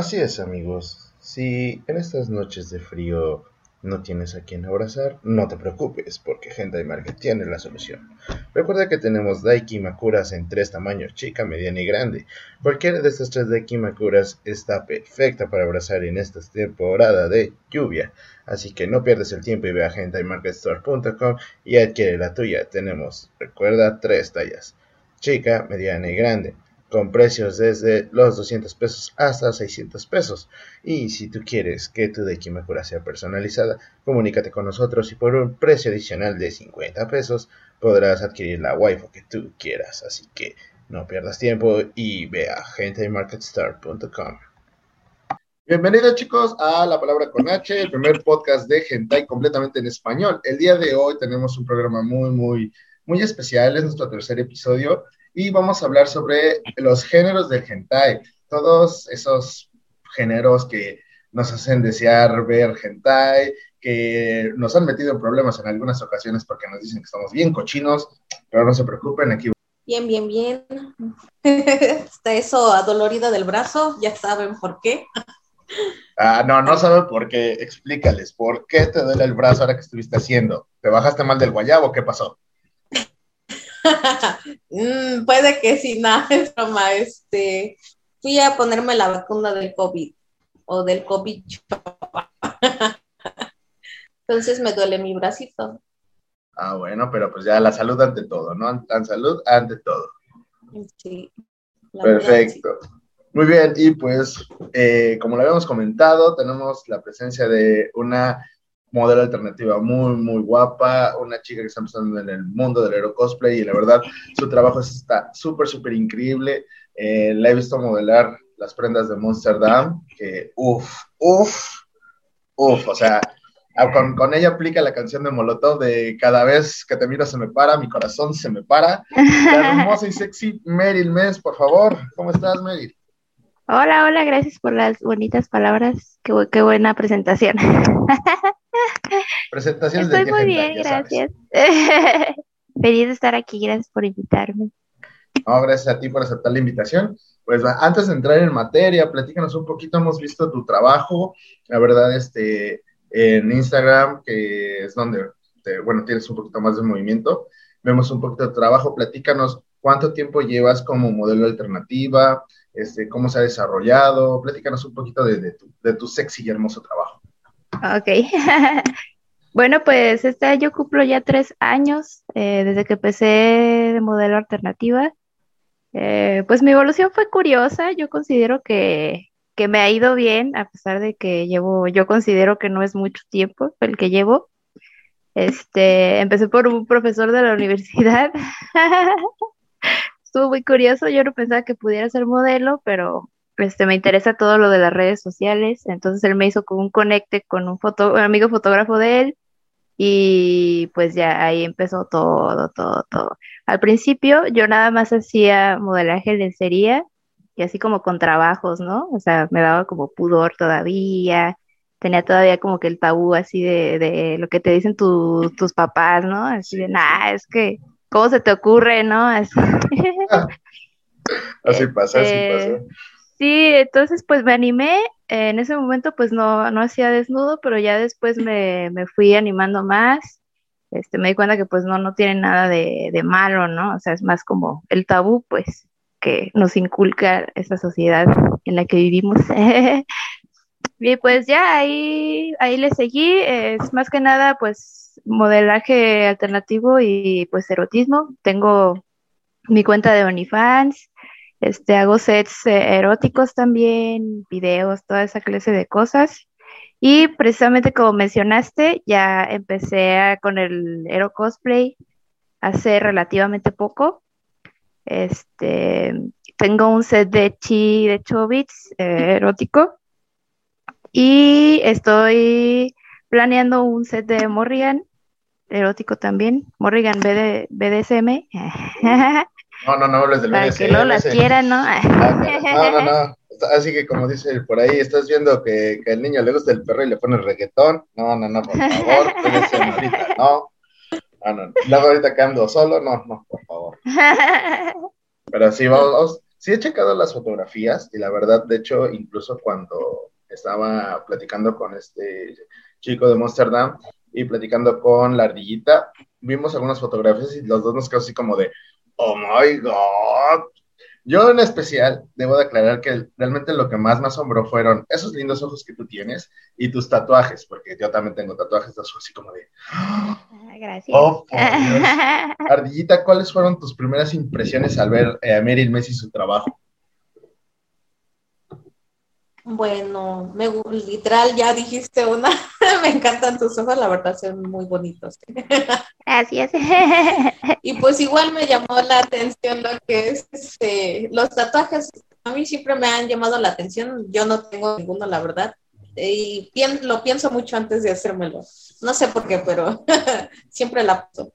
Así es, amigos. Si en estas noches de frío no tienes a quien abrazar, no te preocupes, porque Hentai Market tiene la solución. Recuerda que tenemos Daiki Makuras en tres tamaños, chica, mediana y grande. Cualquiera de estas tres Daiki Makuras está perfecta para abrazar en esta temporada de lluvia. Así que no pierdas el tiempo y ve a HentaiMarketStore.com y adquiere la tuya. Tenemos, recuerda, tres tallas, chica, mediana y grande con precios desde los 200 pesos hasta 600 pesos. Y si tú quieres que tu Dekimakura sea personalizada, comunícate con nosotros y por un precio adicional de 50 pesos podrás adquirir la waifu que tú quieras. Así que no pierdas tiempo y ve a gentaimarketstar.com. Bienvenidos chicos a La Palabra con H, el primer podcast de Gentai completamente en español. El día de hoy tenemos un programa muy, muy, muy especial, es nuestro tercer episodio y vamos a hablar sobre los géneros del hentai, todos esos géneros que nos hacen desear ver hentai, que nos han metido en problemas en algunas ocasiones porque nos dicen que estamos bien cochinos, pero no se preocupen, aquí. Bien, bien, bien. Está eso adolorido del brazo, ya saben por qué. Ah, no, no saben por qué. Explícales, ¿por qué te duele el brazo ahora que estuviste haciendo? ¿Te bajaste mal del guayabo? ¿Qué pasó? Mm, puede que sí, nada, es broma. Este, fui a ponerme la vacuna del COVID o del COVID. Entonces me duele mi bracito. Ah, bueno, pero pues ya la salud ante todo, ¿no? La salud ante todo. Sí. Perfecto. Muy bien, y pues, eh, como lo habíamos comentado, tenemos la presencia de una modelo alternativa muy, muy guapa, una chica que está empezando en el mundo del aero cosplay y la verdad su trabajo está súper, súper increíble. Eh, la he visto modelar las prendas de Monster Dam, que uff, uff, uff, o sea, con, con, ella aplica la canción de Molotov de cada vez que te miro se me para, mi corazón se me para. La hermosa y sexy Meryl Mes, por favor, ¿cómo estás Meryl? Hola, hola, gracias por las bonitas palabras. Qué, qué buena presentación. Presentaciones Estoy muy bien, gracias. Feliz de estar aquí, gracias por invitarme. No, gracias a ti por aceptar la invitación. Pues antes de entrar en materia, platícanos un poquito, hemos visto tu trabajo, la verdad, este, en Instagram, que es donde, bueno, tienes un poquito más de movimiento, vemos un poquito de trabajo, platícanos cuánto tiempo llevas como modelo alternativa, este, cómo se ha desarrollado, platícanos un poquito de, tu, de tu sexy y hermoso trabajo. Ok. bueno, pues este yo cumplo ya tres años eh, desde que empecé de modelo alternativa. Eh, pues mi evolución fue curiosa, yo considero que, que me ha ido bien, a pesar de que llevo, yo considero que no es mucho tiempo el que llevo. Este, empecé por un profesor de la universidad estuvo muy curioso. Yo no pensaba que pudiera ser modelo, pero este, me interesa todo lo de las redes sociales. Entonces él me hizo como un conecte con un, foto, un amigo fotógrafo de él y pues ya ahí empezó todo, todo, todo. Al principio yo nada más hacía modelaje de lencería y así como con trabajos, ¿no? O sea, me daba como pudor todavía, tenía todavía como que el tabú así de, de lo que te dicen tus papás, ¿no? Así de, nah, es que ¿Cómo se te ocurre, no? Así, así pasa, así este, pasa. Sí, entonces pues me animé, en ese momento pues no, no hacía desnudo, pero ya después me, me, fui animando más, este, me di cuenta que pues no, no tiene nada de, de, malo, ¿no? O sea, es más como el tabú pues que nos inculca esta sociedad en la que vivimos. y pues ya ahí, ahí le seguí, es más que nada pues modelaje alternativo y pues erotismo. Tengo mi cuenta de OnlyFans, este, hago sets eh, eróticos también, videos, toda esa clase de cosas. Y precisamente como mencionaste, ya empecé con el Ero Cosplay hace relativamente poco. Este, tengo un set de chi de Chobits eh, erótico y estoy planeando un set de Morrigan erótico también. Morrigan BD, BDSM. No, no, no hables del Para BDSM. que no las quieran, ¿no? No, no, no. Así que como dice por ahí, estás viendo que, que al niño le gusta el perro y le pone reggaetón. No, no, no, por favor, BDSM ahorita, no. No, no, Luego ahorita que ando solo, no, no, por favor. Pero sí, vamos, sí he checado las fotografías y la verdad, de hecho, incluso cuando estaba platicando con este chico de Amsterdam y platicando con la ardillita, vimos algunas fotografías y los dos nos quedamos así como de, oh my god. Yo en especial debo de aclarar que realmente lo que más me asombró fueron esos lindos ojos que tú tienes y tus tatuajes, porque yo también tengo tatuajes de así como de... Ah, gracias. Oh, por Dios. Ardillita, ¿cuáles fueron tus primeras impresiones al ver eh, a Meryl Messi su trabajo? Bueno, me, literal, ya dijiste una. me encantan tus ojos, la verdad, son muy bonitos. Gracias. y pues igual me llamó la atención lo que es este, los tatuajes. A mí siempre me han llamado la atención. Yo no tengo ninguno, la verdad. Y lo pienso mucho antes de hacérmelo. No sé por qué, pero siempre la paso.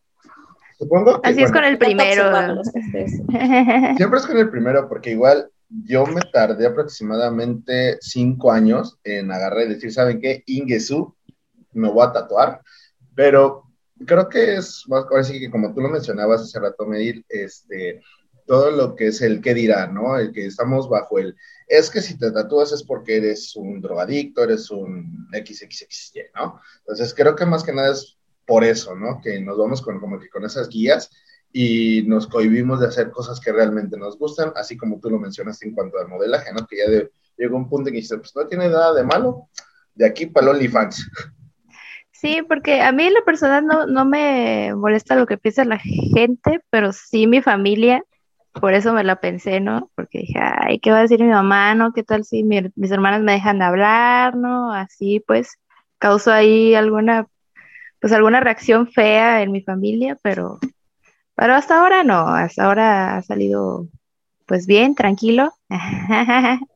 Supongo que, Así es con el primero. Siempre es con el primero, porque igual yo me tardé aproximadamente cinco años en agarrar y decir, ¿saben qué? Ingesu, me voy a tatuar, pero creo que es más, ahora sí que como tú lo mencionabas hace rato, Medir, este, todo lo que es el qué dirá, ¿no? El que estamos bajo el, es que si te tatúas es porque eres un drogadicto, eres un XXXY, ¿no? Entonces creo que más que nada es por eso, ¿no? Que nos vamos con, como que con esas guías y nos cohibimos de hacer cosas que realmente nos gustan, así como tú lo mencionaste en cuanto al modelaje, ¿no? Que ya llegó un punto en que dice, pues no tiene nada de malo, de aquí para el OnlyFans. Sí, porque a mí la persona no, no me molesta lo que piensa la gente, pero sí mi familia, por eso me la pensé, ¿no? Porque dije, ay, ¿qué va a decir mi mamá, no? ¿Qué tal si mis hermanas me dejan de hablar, no? Así pues, causó ahí alguna, pues alguna reacción fea en mi familia, pero pero hasta ahora no, hasta ahora ha salido pues bien, tranquilo.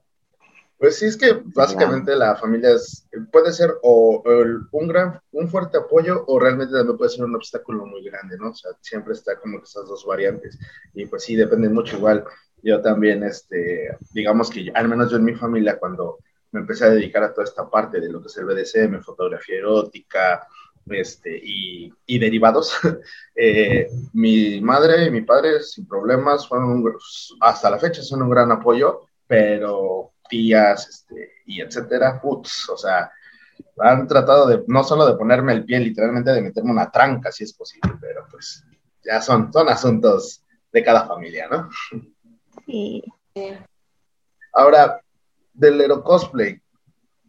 Pues sí, es que básicamente la familia es, puede ser o, un gran, un fuerte apoyo o realmente también puede ser un obstáculo muy grande, ¿no? O sea, siempre está como que esas dos variantes. Y pues sí, depende mucho igual. Yo también, este, digamos que al menos yo en mi familia, cuando me empecé a dedicar a toda esta parte de lo que es el BDSM, fotografía erótica, este, y, y derivados. Eh, mi madre y mi padre, sin problemas, fueron hasta la fecha son un gran apoyo, pero tías este, y etcétera, putz, o sea, han tratado de no solo de ponerme el pie, literalmente de meterme una tranca, si es posible, pero pues ya son, son asuntos de cada familia, ¿no? Sí. Ahora, del Hero Cosplay,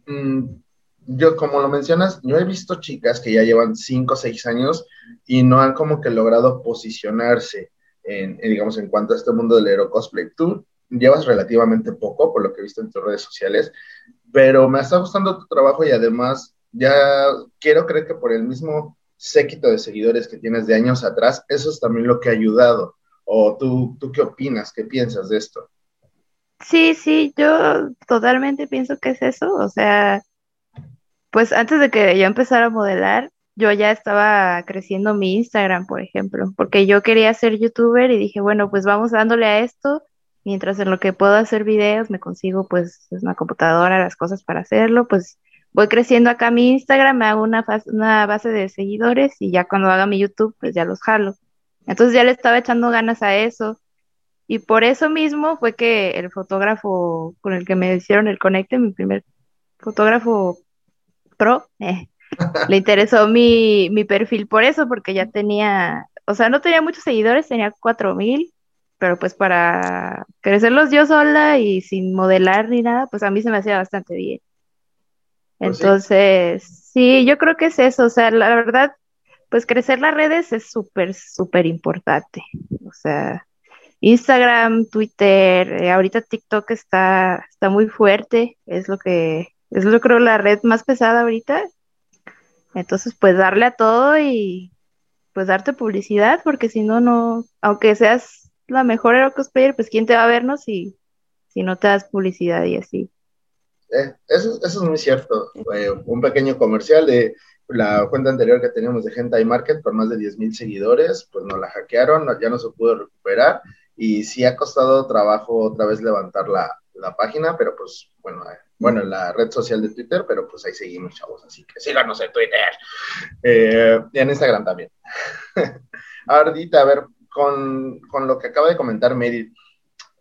mmm, yo, como lo mencionas, yo he visto chicas que ya llevan 5 o 6 años y no han como que logrado posicionarse en, digamos, en cuanto a este mundo del hero cosplay. Tú llevas relativamente poco, por lo que he visto en tus redes sociales, pero me está gustando tu trabajo y además ya quiero creer que por el mismo séquito de seguidores que tienes de años atrás, eso es también lo que ha ayudado. ¿O tú, tú qué opinas? ¿Qué piensas de esto? Sí, sí, yo totalmente pienso que es eso. O sea, pues antes de que yo empezara a modelar, yo ya estaba creciendo mi Instagram, por ejemplo, porque yo quería ser youtuber y dije, bueno, pues vamos dándole a esto, mientras en lo que puedo hacer videos me consigo pues una computadora, las cosas para hacerlo, pues voy creciendo acá mi Instagram, me hago una, una base de seguidores y ya cuando haga mi YouTube, pues ya los jalo. Entonces ya le estaba echando ganas a eso. Y por eso mismo fue que el fotógrafo con el que me hicieron el conecte, mi primer fotógrafo Pro, eh, le interesó mi, mi perfil por eso, porque ya tenía, o sea, no tenía muchos seguidores, tenía cuatro mil, pero pues para crecerlos yo sola y sin modelar ni nada, pues a mí se me hacía bastante bien. Pues Entonces, sí. yo creo que es eso, o sea, la verdad, pues crecer las redes es súper, súper importante. O sea, Instagram, Twitter, eh, ahorita TikTok está, está muy fuerte, es lo que es yo creo la red más pesada ahorita. Entonces, pues darle a todo y pues darte publicidad, porque si no, no, aunque seas la mejor Hero Cosplayer, pues quién te va a vernos si, si no te das publicidad y así. Eh, eso, eso, es muy cierto. Un pequeño comercial de la cuenta anterior que teníamos de Hentai Market con más de 10 mil seguidores, pues nos la hackearon, ya no se pudo recuperar y sí ha costado trabajo otra vez levantar la, la página, pero pues bueno, bueno, en la red social de Twitter, pero pues ahí seguimos, chavos, así que síganos en Twitter eh, y en Instagram también. Ardita, a ver, con, lo que acaba de comentar Mary,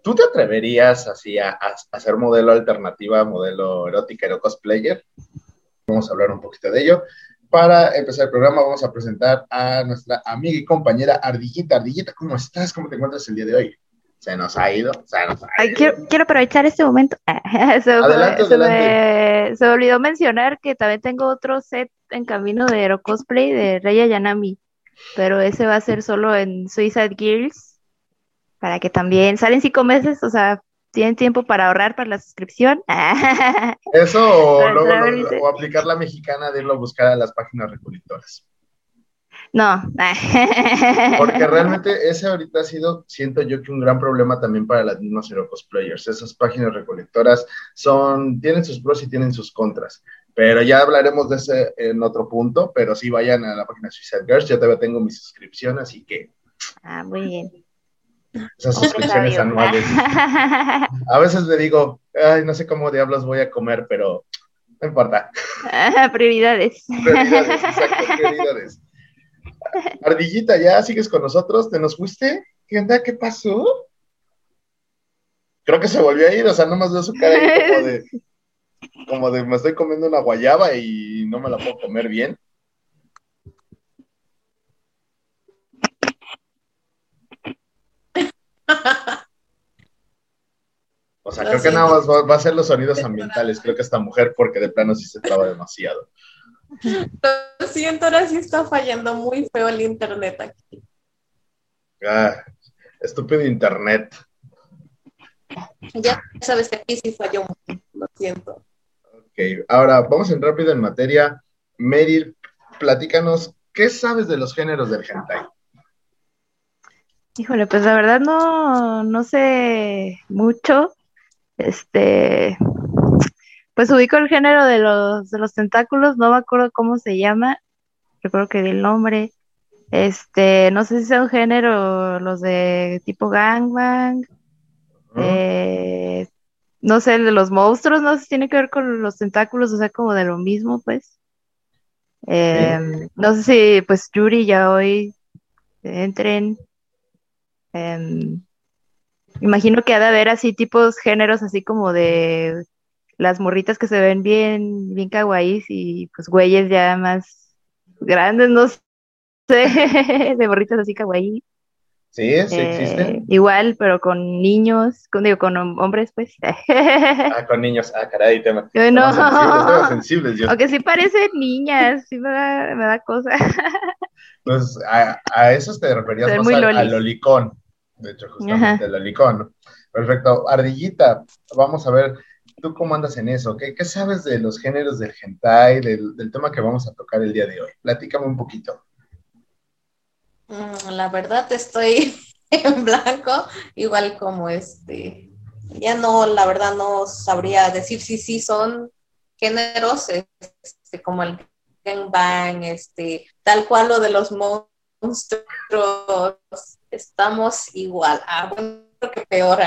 ¿Tú te atreverías así a, hacer modelo alternativa, modelo erótica o cosplayer? Vamos a hablar un poquito de ello. Para empezar el programa vamos a presentar a nuestra amiga y compañera Ardillita. Ardillita, ¿cómo estás? ¿Cómo te encuentras el día de hoy? Se nos ha ido, se nos ha ido. quiero, aprovechar este momento. se, adelante, se, Me, se, olvidó mencionar que también tengo otro set en camino de Aero Cosplay de Raya Yanami, pero ese va a ser solo en Suicide Girls, para que también salen cinco meses, o sea, tienen tiempo para ahorrar para la suscripción. Eso o, aplicar la mexicana de irlo a buscar a las páginas recolectoras. No. Porque realmente ese ahorita ha sido, siento yo que un gran problema también para las mismas Hero Cosplayers. Esas páginas recolectoras son, tienen sus pros y tienen sus contras. Pero ya hablaremos de ese en otro punto, pero sí vayan a la página Suicide Girls, yo todavía tengo mi suscripción, así que... Ah, muy bien. Esas suscripciones anuales. A veces le digo, ay, no sé cómo diablos voy a comer, pero no importa. prioridades. Prioridades, exacto, prioridades. Ardillita, ¿ya sigues con nosotros? ¿Te nos fuiste? ¿Qué onda? ¿Qué pasó? Creo que se volvió a ir, o sea, nomás veo su cara ahí como de, como de me estoy comiendo una guayaba y no me la puedo comer bien. O sea, creo que nada más va, a ser los sonidos ambientales, creo que esta mujer, porque de plano sí se traba demasiado. Lo siento, ahora sí está fallando muy feo el internet aquí. Ah, estúpido internet. Ya sabes que aquí sí falló, lo siento. Ok, ahora vamos a entrar rápido en materia. Meryl, platícanos, ¿qué sabes de los géneros del hentai? Híjole, pues la verdad no, no sé mucho. Este, pues ubico el género de los, de los tentáculos, no me acuerdo cómo se llama, recuerdo que el nombre. Este, no sé si sea un género, los de tipo gangbang. Eh, no sé, el de los monstruos, no sé si tiene que ver con los tentáculos, o sea, como de lo mismo, pues. Em, no sé si, pues, Yuri ya hoy entren. Em, imagino que ha de haber así tipos géneros así como de las morritas que se ven bien, bien kawaiis y pues güeyes ya más grandes, no sé, de morritas así kawaii. Sí, sí eh, existen. Igual, pero con niños, con, digo, con hombres, pues. ah, con niños, ah, caray, tema. No, sensibles, yo. Aunque sí parecen niñas, sí me da, me da cosa. pues a, a esos te referías más al, al lolicón de hecho, justamente el helicón. Perfecto. Ardillita, vamos a ver, ¿tú cómo andas en eso? ¿Qué, sabes de los géneros del hentai, del, tema que vamos a tocar el día de hoy? Platícame un poquito. Mm, la verdad estoy en blanco, igual como este, ya no, la verdad no sabría decir si sí son géneros, este, como el gangbang, este, tal cual lo de los monstruos, estamos igual. Ah, bueno, que peor.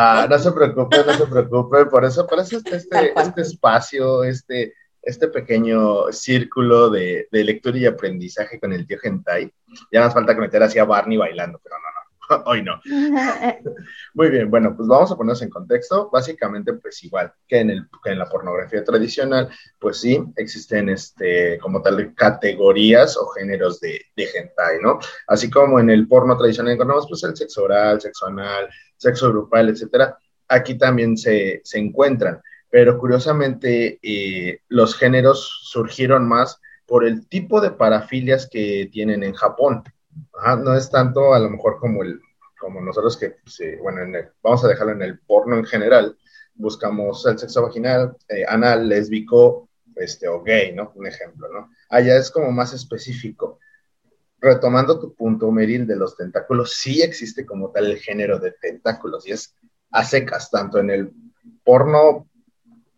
Ah, no se preocupe, no se preocupe. Por eso, por eso este, este espacio, este, este pequeño círculo de, de, lectura y aprendizaje con el tío Gentai. Ya nos falta meter así a Barney bailando, pero no, no. Hoy no. Muy bien, bueno, pues vamos a ponernos en contexto. Básicamente, pues igual que en, el, en la pornografía tradicional, pues sí, existen este, como tal categorías o géneros de, de hentai, ¿no? Así como en el porno tradicional encontramos pues el sexo oral, sexo anal, sexo grupal, etcétera. Aquí también se, se encuentran, pero curiosamente eh, los géneros surgieron más por el tipo de parafilias que tienen en Japón no es tanto a lo mejor como el como nosotros que, pues, bueno, vamos a dejarlo en el porno en general, buscamos el sexo vaginal, eh, anal, lésbico, este, o gay, ¿no? Un ejemplo, ¿no? Allá es como más específico. Retomando tu punto, Meril, de los tentáculos, sí existe como tal el género de tentáculos y es a secas, tanto en el porno,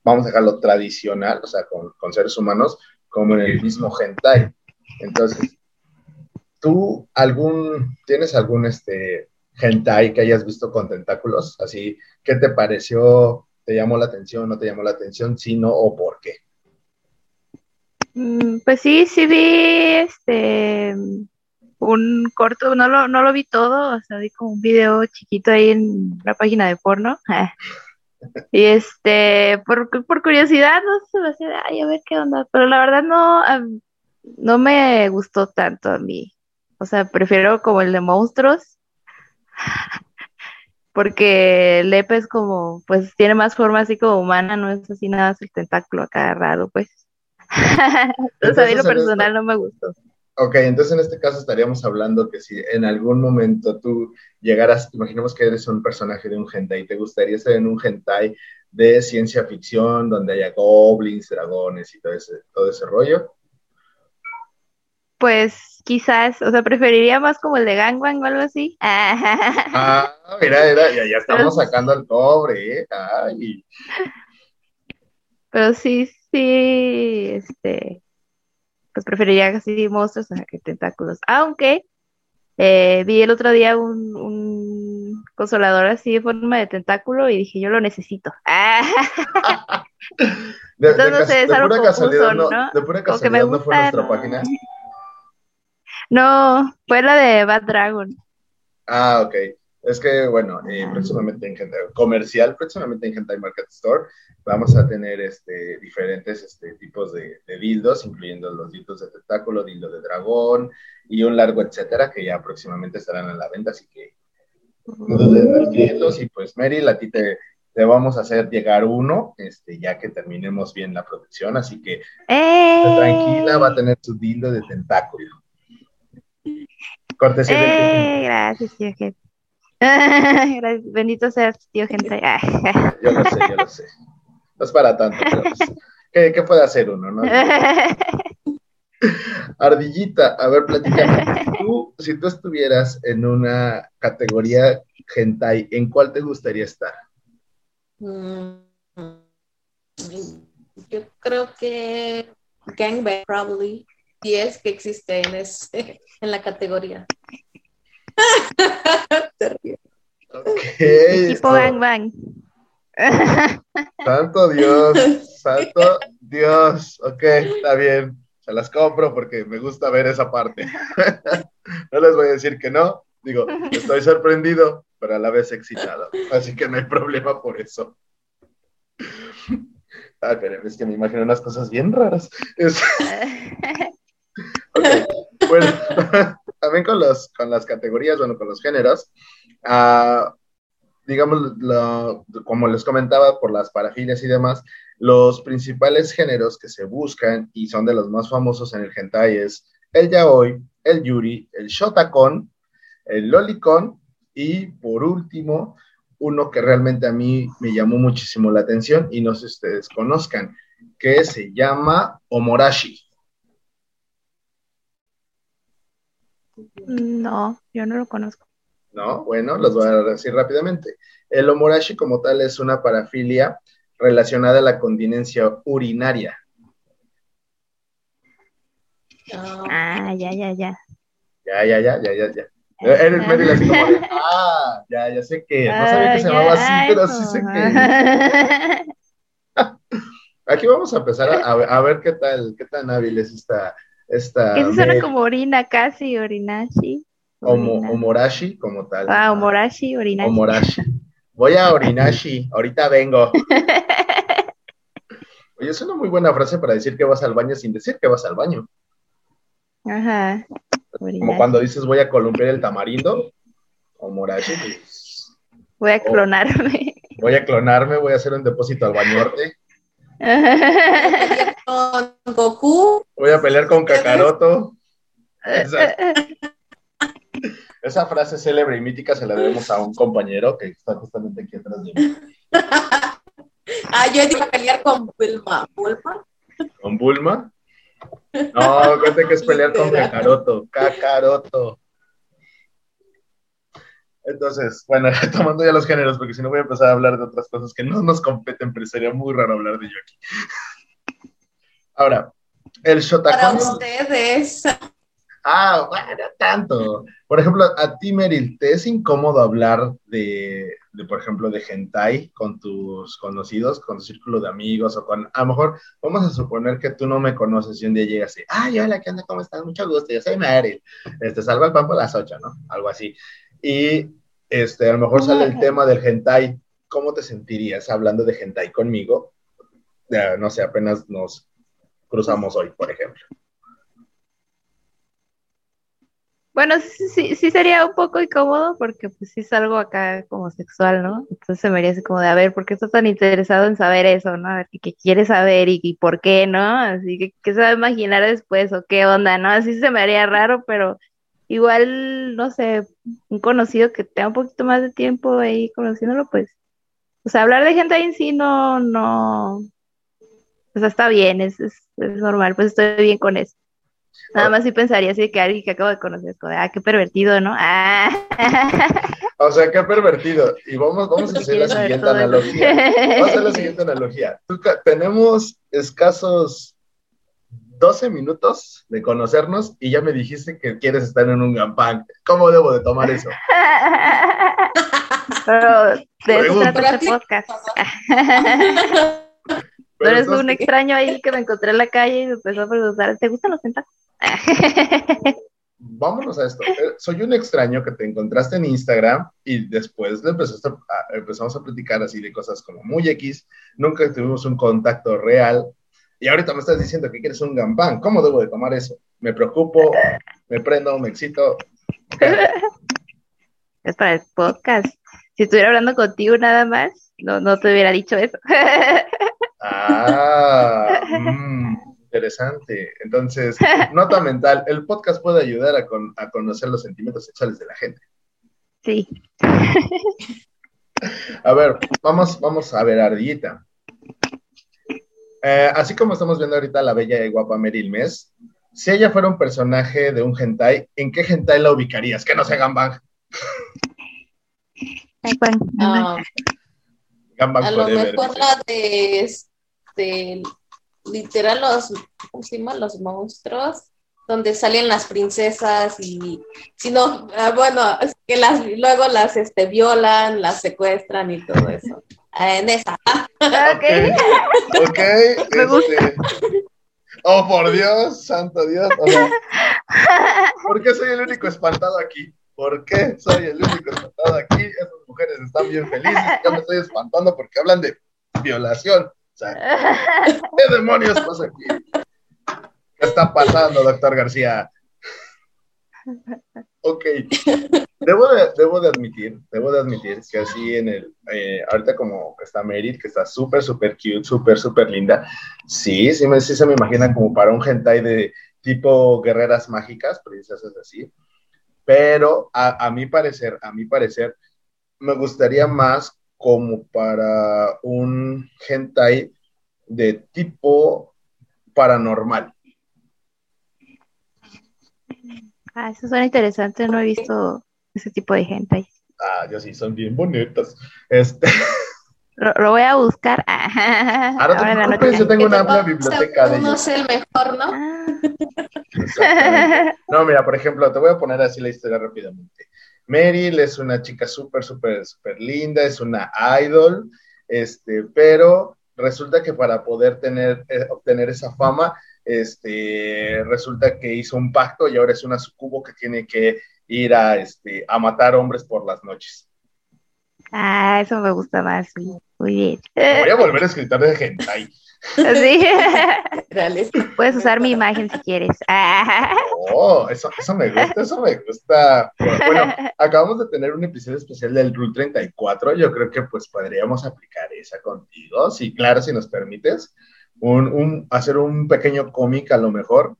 vamos a dejarlo tradicional, o sea, con, con seres humanos, como en el mismo hentai. Entonces, ¿Tú algún, tienes algún este hentai que hayas visto con tentáculos? Así, ¿qué te pareció? ¿Te llamó la atención? ¿No te llamó la atención? ¿Sí, no o por qué? Mm, pues sí, sí vi este un corto, no lo, no lo vi todo, o sea, vi como un video chiquito ahí en la página de porno. y este, por, por curiosidad, no sé, me hacía, ay, a ver qué onda, pero la verdad no, no me gustó tanto a mí. O sea, prefiero como el de monstruos. Porque Lepe es como, pues tiene más forma así como humana, no es así nada, es el tentáculo acá raro, pues. Entonces, a mí lo personal no me gustó. Ok, entonces en este caso estaríamos hablando que si en algún momento tú llegaras, imaginemos que eres un personaje de un hentai, ¿te gustaría ser en un hentai de ciencia ficción donde haya goblins, dragones y todo ese, todo ese rollo? Pues quizás, o sea, preferiría más como el de Gangbang o algo así. ah, mira, mira ya, ya estamos sacando el cobre, ¿eh? Ay. Pero sí, sí, este, pues preferiría así monstruos que tentáculos. Aunque eh, vi el otro día un, un, consolador así de forma de tentáculo y dije, yo lo necesito. de, Entonces, no sé, es algo confuso, ¿no? De pura casualidad no fue nuestra página. No, fue la de Bad Dragon. Ah, ok. Es que, bueno, eh, próximamente en comercial, próximamente en Hentai Market Store, vamos a tener este, diferentes este, tipos de, dildos, incluyendo los dildos de tentáculo, dildo de dragón y un largo, etcétera, que ya próximamente estarán en la venta, así que no duden Y pues, Meryl, a ti te, te, vamos a hacer llegar uno, este, ya que terminemos bien la producción, así que ¡Eh! tranquila, va a tener su dildo de tentáculo. Cortesía ¡Eh! Gracias, tío Bendito seas, tío gente. yo lo sé, yo lo sé. No es para tanto, ¿qué, ¿qué, puede hacer uno, no? Ardillita, a ver, platícame. Tú, si tú estuvieras en una categoría hentai, ¿en cuál te gustaría estar? Mm, yo creo que Gangbang, probably. Y es que existe en, ese, en la categoría. Okay, tipo Gangbang. Santo Dios, santo Dios. Ok, está bien. Se las compro porque me gusta ver esa parte. no les voy a decir que no. Digo, estoy sorprendido, pero a la vez excitado. Así que no hay problema por eso. Ay, pero es que me imagino unas cosas bien raras. bueno, también con, los, con las categorías, bueno, con los géneros, uh, digamos, como les comentaba, por las parafilias y demás, los principales géneros que se buscan y son de los más famosos en el hentai es el yaoi, el yuri, el shotakon, el lolicon y por último, uno que realmente a mí me llamó muchísimo la atención y no sé si ustedes conozcan, que se llama omorashi. No, yo no lo conozco. ¿no? Bueno, los voy a decir rápidamente. El omorashi como tal es una parafilia relacionada a la continencia urinaria. Ah, ya, ya, ya. Ya, ya, ya, ya, ya, ya. Eres medio así como de, ah, ya, ya sé que, no sabía que se llamaba así, pero sí sé que. Aquí vamos a empezar a, a, ver qué tal, qué tan hábil es esta, esta. Eso suena como orina casi, orinashi. Omorashi como tal. Ah, Omorashi, Orinashi. Omorashi. Voy a Orinashi, ahorita vengo. Oye, es una muy buena frase para decir que vas al baño sin decir que vas al baño. Ajá. Como cuando dices voy a columpiar el tamarindo. Omorashi. Pues, voy a clonarme. voy a clonarme, voy a hacer un depósito al bañorte. Con Goku. Voy a pelear con Kakaroto. Esa frase célebre y mítica se la debemos a un compañero que está justamente aquí atrás de mí. ah, yo iba a pelear con Bulma. ¿Bulma? ¿Con Bulma? No, cuente que es pelear con Kakaroto. Kakaroto. Entonces, bueno, tomando ya los géneros, porque si no voy a empezar a hablar de otras cosas que no nos competen, pero sería muy raro hablar de yo aquí. Ahora, el Shotakon. Para ustedes. Ah, bueno, tanto. Por ejemplo, a ti, Meryl, ¿te es incómodo hablar de, de, por ejemplo, de hentai con tus conocidos, con tu círculo de amigos o con, a lo mejor, vamos a suponer que tú no me conoces y un día llegas y, ay, hola, ¿qué onda? ¿Cómo estás? Mucho gusto, yo soy Meryl, este, salva el pan por las ocho, ¿no? Algo así. Y, este, a lo mejor sale el tema del hentai, ¿cómo te sentirías hablando de hentai conmigo? no sé, apenas nos cruzamos hoy, por ejemplo. Bueno, sí, sí, sería un poco incómodo porque pues sí es algo acá como sexual, ¿no? Entonces se me haría así como de, a ver, ¿por qué estás tan interesado en saber eso, no? A ver, ¿qué, quieres saber y, por qué, no? Así que, ¿qué se va a imaginar después o qué onda, no? Así se me haría raro, pero igual, no sé, un conocido que tenga un poquito más de tiempo ahí conociéndolo, pues, o sea, hablar de gente ahí en sí no, no, o sea, está bien, es, es, es normal, pues estoy bien con eso. Nada más sí pensaría así que alguien que acabo de conocer, como ah, qué pervertido, ¿no? Ah. O sea, qué pervertido. Y vamos, vamos a hacer la siguiente analogía. Vamos a hacer la siguiente analogía. tenemos escasos 12 minutos de conocernos y ya me dijiste que quieres estar en un gampán. ¿Cómo debo de tomar eso? Pero de eso trata este podcast. Pero eres un extraño ahí que me encontré en la calle y me empezó a preguntar, ¿te gustan los tentáculos? Vámonos a esto. Eh, soy un extraño que te encontraste en Instagram y después empezamos a platicar así de cosas como muy X, nunca tuvimos un contacto real y ahorita me estás diciendo que quieres un gambán. ¿Cómo debo de tomar eso? Me preocupo, me prendo, me excito. Es para el podcast. Si estuviera hablando contigo nada más, no, no te hubiera dicho eso. Ah, mm, interesante. Entonces, nota mental, el podcast puede ayudar a, conocer los sentimientos sexuales de la gente. Sí. A ver, vamos, vamos a ver, Ardillita. Eh, así como estamos viendo ahorita a la bella y guapa Meryl Mess, si ella fuera un personaje de un hentai, ¿en qué hentai la ubicarías? Que no sea Gambang. Ah, a lo mejor la de este, literal los, ¿cómo Los monstruos, donde salen las princesas y, si no, ah, bueno, que las, luego las este, violan, las secuestran y todo eso. Ah, en esa. Ok. Ok. Este, oh, por Dios, santo Dios. ¿Por qué soy el único espantado aquí? ¿Por qué soy el único espantado aquí? Esas mujeres están bien felices. Yo me estoy espantando porque hablan de violación. ¿qué demonios pasa aquí? ¿Qué está pasando, doctor García? Ok. Debo de, debo de admitir, debo de admitir que así en el, eh, ahorita como está Merit, que está súper, súper cute, súper, súper linda, sí, sí, me, sí se me imagina como para un hentai de tipo guerreras mágicas, princesas así, pero a, a mi parecer, a mi parecer, me gustaría más como para un hentai de tipo paranormal. Ah, eso suena interesante, no he visto ese tipo de hentai. Ah, yo sí, son bien bonitos. Este... Lo, voy a buscar. Ahora, Ahora yo tengo una amplia biblioteca de No sé el mejor, ¿no? Ah. No, mira, por ejemplo, te voy a poner así la historia rápidamente. Meryl es una chica súper, súper, súper linda, es una idol, este, pero resulta que para poder tener, eh, obtener esa fama, este, resulta que hizo un pacto y ahora es una sucubo que tiene que ir a, este, a matar hombres por las noches. Ah, eso me gusta más, muy bien. Voy a volver a escritor de hentai. Sí. Puedes usar mi imagen si quieres. Oh, eso, eso me gusta, eso me gusta. Bueno, acabamos de tener un episodio especial del Rule 34. Yo creo que pues podríamos aplicar esa contigo. Sí, claro, si nos permites. Un, hacer un pequeño cómic a lo mejor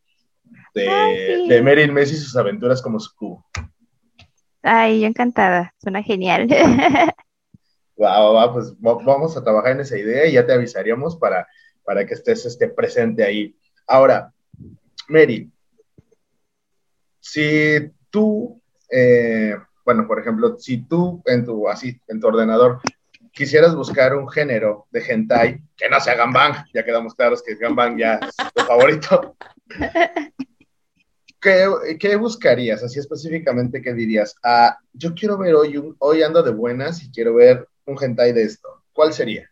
de, Ay, de Meryl Messi y sus aventuras como su cubo. Ay, yo encantada. Suena genial. Va, pues vamos a trabajar en esa idea y ya te avisaríamos para para que estés este, presente ahí. Ahora, Mary, si tú, eh, bueno, por ejemplo, si tú en tu, así, en tu ordenador quisieras buscar un género de hentai que no sea gambang, ya quedamos claros que gambang ya es tu favorito. ¿qué, buscarías? Así específicamente, ¿qué dirías? Ah, yo quiero ver hoy, un, hoy ando de buenas y quiero ver un hentai de esto. ¿Cuál sería?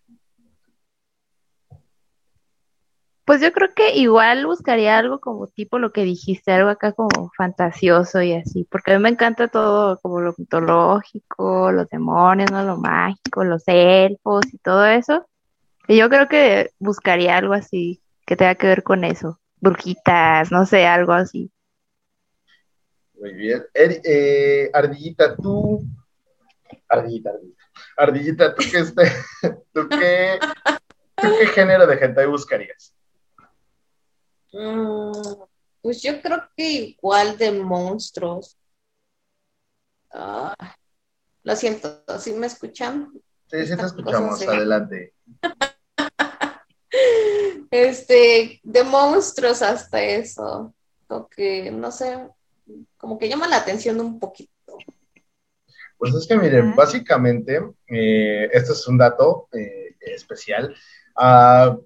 Pues yo creo que igual buscaría algo como tipo lo que dijiste, algo acá como fantasioso y así, porque a mí me encanta todo como lo mitológico, los demonios, ¿no? Lo mágico, los elfos y todo eso. Y yo creo que buscaría algo así que tenga que ver con eso, brujitas, no sé, algo así. Muy bien. Eh, Ardillita, tú. Ardillita, Ardillita. Ardillita, ¿tú qué, este, ¿tú qué, ¿tú qué género de hentai buscarías? Mm, pues yo creo que igual de monstruos. Ah, lo siento, ¿sí me escuchan? Sí, sí te escuchamos, adelante. este, de monstruos hasta eso. que, no sé, como que llama la atención un poquito. Pues es que miren, básicamente, eh, este es un dato eh, especial. Ah,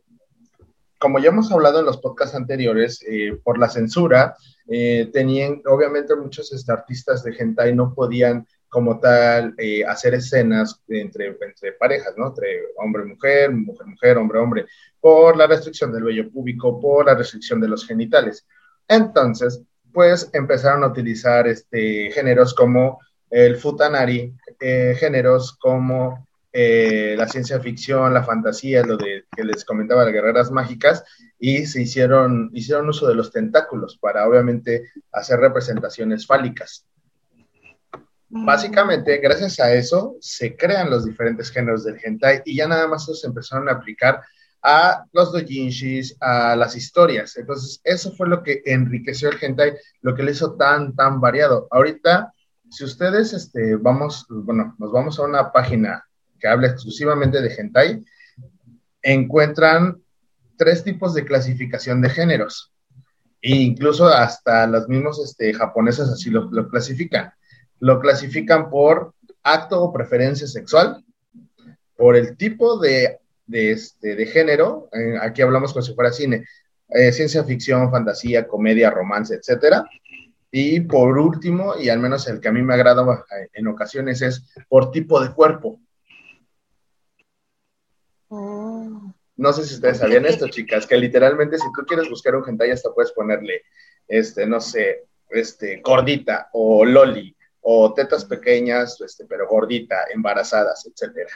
como ya hemos hablado en los podcasts anteriores, eh, por la censura, eh, tenían, obviamente muchos este, artistas de hentai no podían como tal eh, hacer escenas entre, parejas, ¿no? Entre hombre-mujer, mujer-mujer, hombre-hombre, por la restricción del vello púbico, por la restricción de los genitales. Entonces, pues empezaron a utilizar este, géneros como el futanari, géneros como eh, la ciencia ficción, la fantasía, lo de que les comentaba, las guerreras mágicas, y se hicieron, hicieron uso de los tentáculos para obviamente hacer representaciones fálicas. Mm. Básicamente, gracias a eso, se crean los diferentes géneros del hentai y ya nada más se empezaron a aplicar a los dojinshis, a las historias. Entonces, eso fue lo que enriqueció el hentai, lo que le hizo tan, tan variado. Ahorita, si ustedes, este, vamos, bueno, nos vamos a una página que habla exclusivamente de hentai, encuentran tres tipos de clasificación de géneros. E incluso hasta los mismos este, japoneses así lo, clasifican. Lo clasifican por acto o preferencia sexual, por el tipo de, este, de género, eh, aquí hablamos como si fuera cine, eh, ciencia ficción, fantasía, comedia, romance, etcétera. Y por último, y al menos el que a mí me agrada eh, en ocasiones, es por tipo de cuerpo. No sé si ustedes sabían esto, chicas, que literalmente si tú quieres buscar un hentai hasta puedes ponerle, este, no sé, este, gordita o loli o tetas pequeñas, este, pero gordita, embarazadas, etcétera.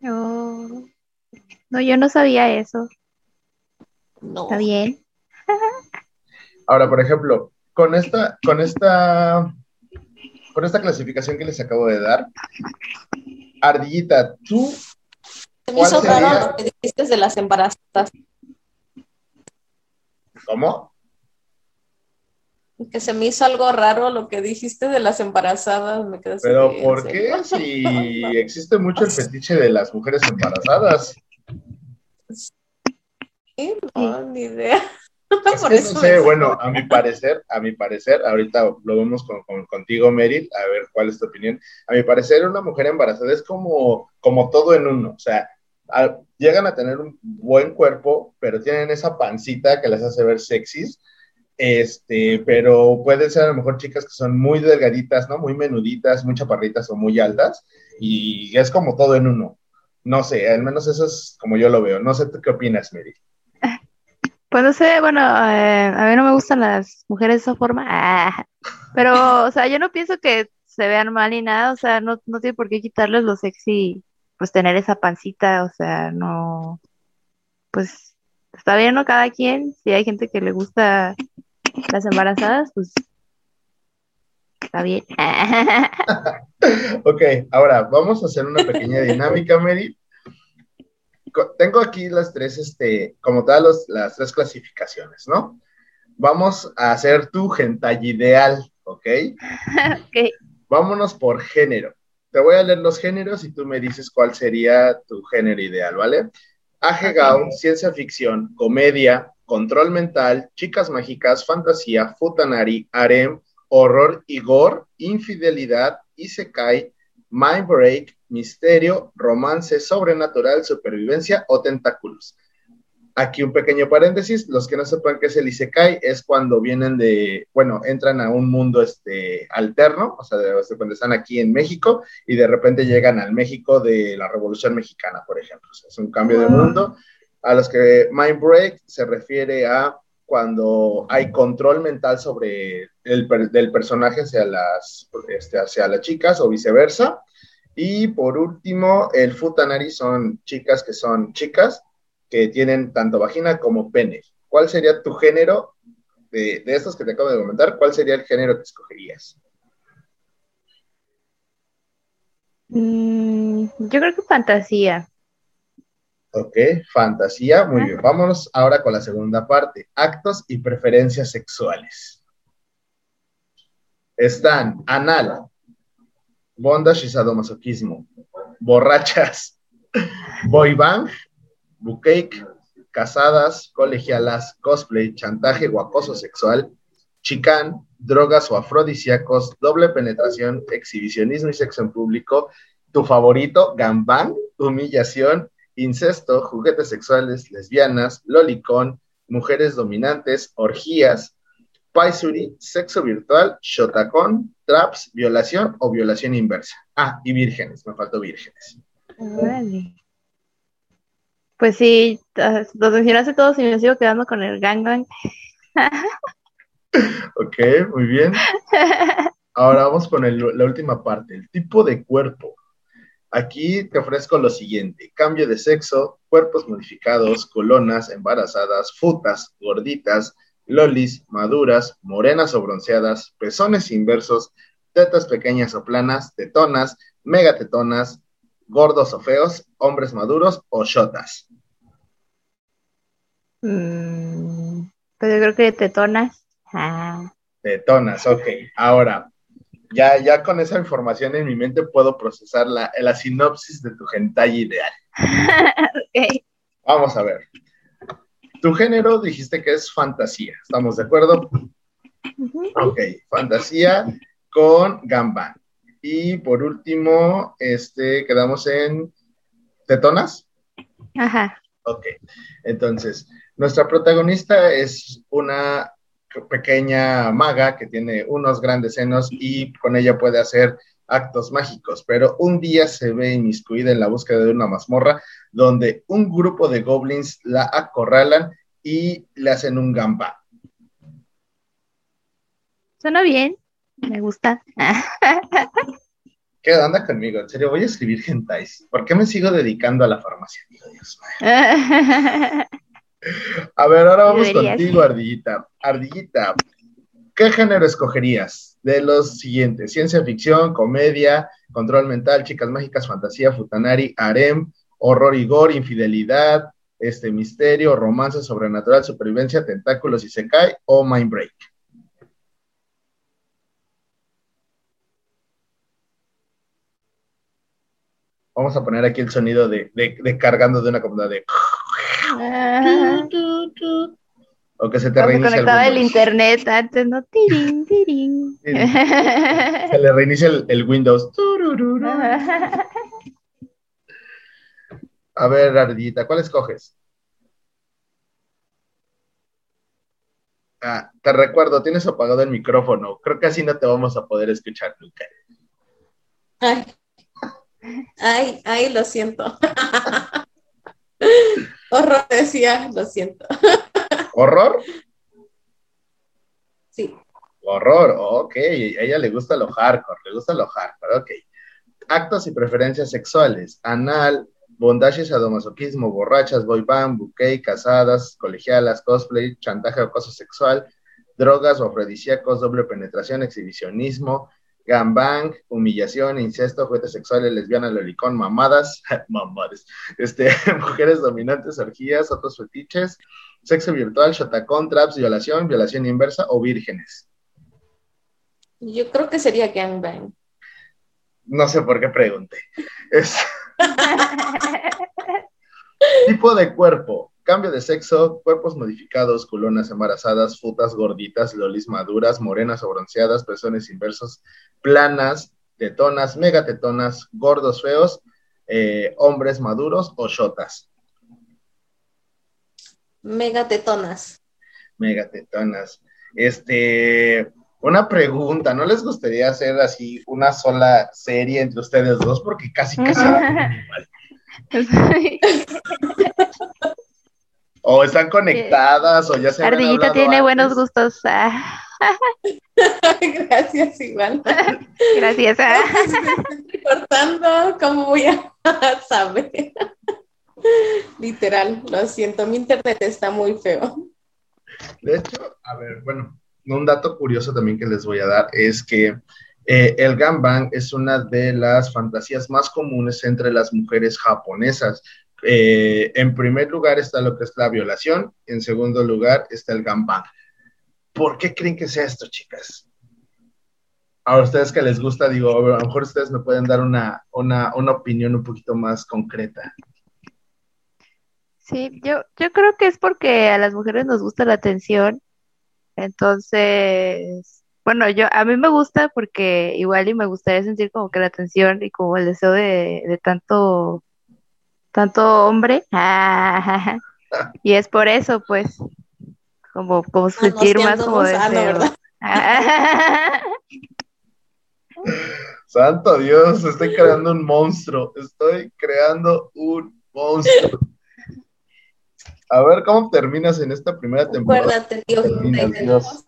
No, yo no sabía eso. No. Está bien. Ahora, por ejemplo, con esta, con esta, con esta clasificación que les acabo de dar, Ardillita, ¿tú se me hizo raro lo que dijiste de las embarazadas. ¿Cómo? Que se me hizo algo raro lo que dijiste de las embarazadas. Me Pero ¿por qué? Si existe mucho el fetiche de las mujeres embarazadas. Sí, no, ni idea. Por eso no sé, bueno, a mi parecer, a mi parecer, ahorita lo vemos con, contigo, Meryl, a ver cuál es tu opinión. A mi parecer, una mujer embarazada es como, como todo en uno, o sea, llegan a tener un buen cuerpo, pero tienen esa pancita que les hace ver sexys, este, pero pueden ser a lo mejor chicas que son muy delgaditas, ¿no? Muy menuditas, muy chaparritas o muy altas, y es como todo en uno. No sé, al menos eso es como yo lo veo. No sé, ¿tú qué opinas, Mary? Pues no sé, bueno, eh, a mí no me gustan las mujeres de esa forma, pero, o sea, yo no pienso que se vean mal ni nada, o sea, no, no tiene por qué quitarles lo sexy pues tener esa pancita, o sea, no, pues está bien, ¿no? Cada quien, si hay gente que le gusta las embarazadas, pues está bien. ok, ahora vamos a hacer una pequeña dinámica, Mary. Tengo aquí las tres, este, como tal, las tres clasificaciones, ¿no? Vamos a hacer tu hentai ideal, ¿ok? ok. Vámonos por género te voy a leer los géneros y tú me dices cuál sería tu género ideal, ¿vale? Agegao, ciencia ficción, comedia, control mental, chicas mágicas, fantasía, futanari, harem, horror y gore, infidelidad, isekai, mind break, misterio, romance sobrenatural, supervivencia o tentáculos. Aquí un pequeño paréntesis, los que no sepan qué es el Isekai es cuando vienen de, bueno, entran a un mundo este, alterno, o sea, cuando están aquí en México y de repente llegan al México de la Revolución Mexicana, por ejemplo. es un cambio de mundo. A los que Mind Break se refiere a cuando hay control mental sobre el del personaje hacia las, este, hacia las chicas o viceversa. Y por último, el Futanari son chicas que son chicas que tienen tanto vagina como pene. ¿Cuál sería tu género de, estos que te acabo de comentar? ¿Cuál sería el género que escogerías? Mm, yo creo que fantasía. Ok, fantasía, muy bien. Vámonos ahora con la segunda parte, actos y preferencias sexuales. Están anal, bondage y sadomasoquismo, borrachas, boy band, bucake, casadas, colegialas, cosplay, chantaje o acoso sexual, chicán, drogas o afrodisíacos, doble penetración, exhibicionismo y sexo en público, tu favorito, gambán, humillación, incesto, juguetes sexuales, lesbianas, lolicón, mujeres dominantes, orgías, paisuri, sexo virtual, shotacón, traps, violación o violación inversa. Ah, y vírgenes, me faltó vírgenes. Pues sí, los mencionaste todos y me sigo quedando con el gangbang. ok, muy bien. Ahora vamos con la última parte, el tipo de cuerpo. Aquí te ofrezco lo siguiente, cambio de sexo, cuerpos modificados, colonas, embarazadas, futas, gorditas, lolis, maduras, morenas o bronceadas, pezones inversos, tetas pequeñas o planas, tetonas, megatetonas, gordos o feos, hombres maduros o shotas. Mm, pues yo creo que tetonas. Ah. Tetonas, ok. Ahora, ya, ya con esa información en mi mente puedo procesar la, la sinopsis de tu hentai ideal. Vamos a ver. Tu género dijiste que es fantasía, ¿estamos de acuerdo? Ok, fantasía con gamba. Y por último, este, quedamos en tetonas. Ajá. Ok, entonces, nuestra protagonista es una pequeña maga que tiene unos grandes senos y con ella puede hacer actos mágicos, pero un día se ve inmiscuida en la búsqueda de una mazmorra donde un grupo de goblins la acorralan y le hacen un gamba. Suena bien, me gusta. ¿Qué onda conmigo? En serio, voy a escribir gentais. ¿Por qué me sigo dedicando a la farmacia? Dios mío. A ver, ahora vamos contigo, Ardillita. Ardillita, ¿qué género escogerías de los siguientes? Ciencia ficción, comedia, control mental, chicas mágicas, fantasía, futanari, harem, horror y gore, infidelidad, este misterio, romance sobrenatural, supervivencia, tentáculos y se cae o mind break. Vamos a poner aquí el sonido de, cargando de una computadora de o que se te reinicia conectaba el, internet antes, ¿no? Tiring, tiring. Se le reinicia el, Windows. A ver, Ardita, ¿cuál escoges? Ah, te recuerdo, tienes apagado el micrófono. Creo que así no te vamos a poder escuchar nunca. Ay, ay, ay lo siento. Horror decía, lo siento. ¿Horror? Sí. Horror, ok. A ella le gusta lo hardcore, le gusta lo hardcore, ok. Actos y preferencias sexuales, anal, bondage, sadomasoquismo, borrachas, boy band, bouquet, casadas, colegialas, cosplay, chantaje o acoso sexual, drogas o afrodisíacos, doble penetración, exhibicionismo, gambang, humillación, incesto, juguetes sexuales, lesbianas, lolicón, mamadas, mamadas, este, mujeres dominantes, orgías, otros fetiches, sexo virtual, shotacón, traps, violación, violación inversa o vírgenes. Yo creo que sería gangbang. No sé por qué pregunté. tipo de cuerpo, Cambio de sexo, cuerpos modificados, culonas embarazadas, futas gorditas, lolis maduras, morenas o bronceadas, pezones inversos, planas, tetonas, megatetonas, gordos feos, eh, hombres maduros o shotas. Megatetonas. Megatetonas. Este, una pregunta, ¿no les gustaría hacer así una sola serie entre ustedes dos? Porque casi, casi igual. o están conectadas, o ya se Ardillita tiene buenos gustos. Ah. Gracias, igual. Gracias. Ah. Cortando, ¿cómo voy a saber? Literal, lo siento, mi internet está muy feo. De hecho, a ver, bueno, un dato curioso también que les voy a dar es que eh, el ganbang es una de las fantasías más comunes entre las mujeres japonesas. Eh, en primer lugar está lo que es la violación, en segundo lugar está el ganbang. ¿Por qué creen que sea esto, chicas? A ustedes que les gusta, digo, a lo mejor ustedes me pueden dar una, una, una opinión un poquito más concreta. Sí, yo, yo creo que es porque a las mujeres nos gusta la atención. Entonces, bueno, yo a mí me gusta porque igual y me gustaría sentir como que la atención y como el deseo de, tanto tanto hombre. y es por eso, pues, como, como sentir más como deseo. Santo Dios, estoy creando un monstruo. Estoy creando un monstruo. A ver cómo terminas en esta primera temporada. Acuérdate, tío. Dios.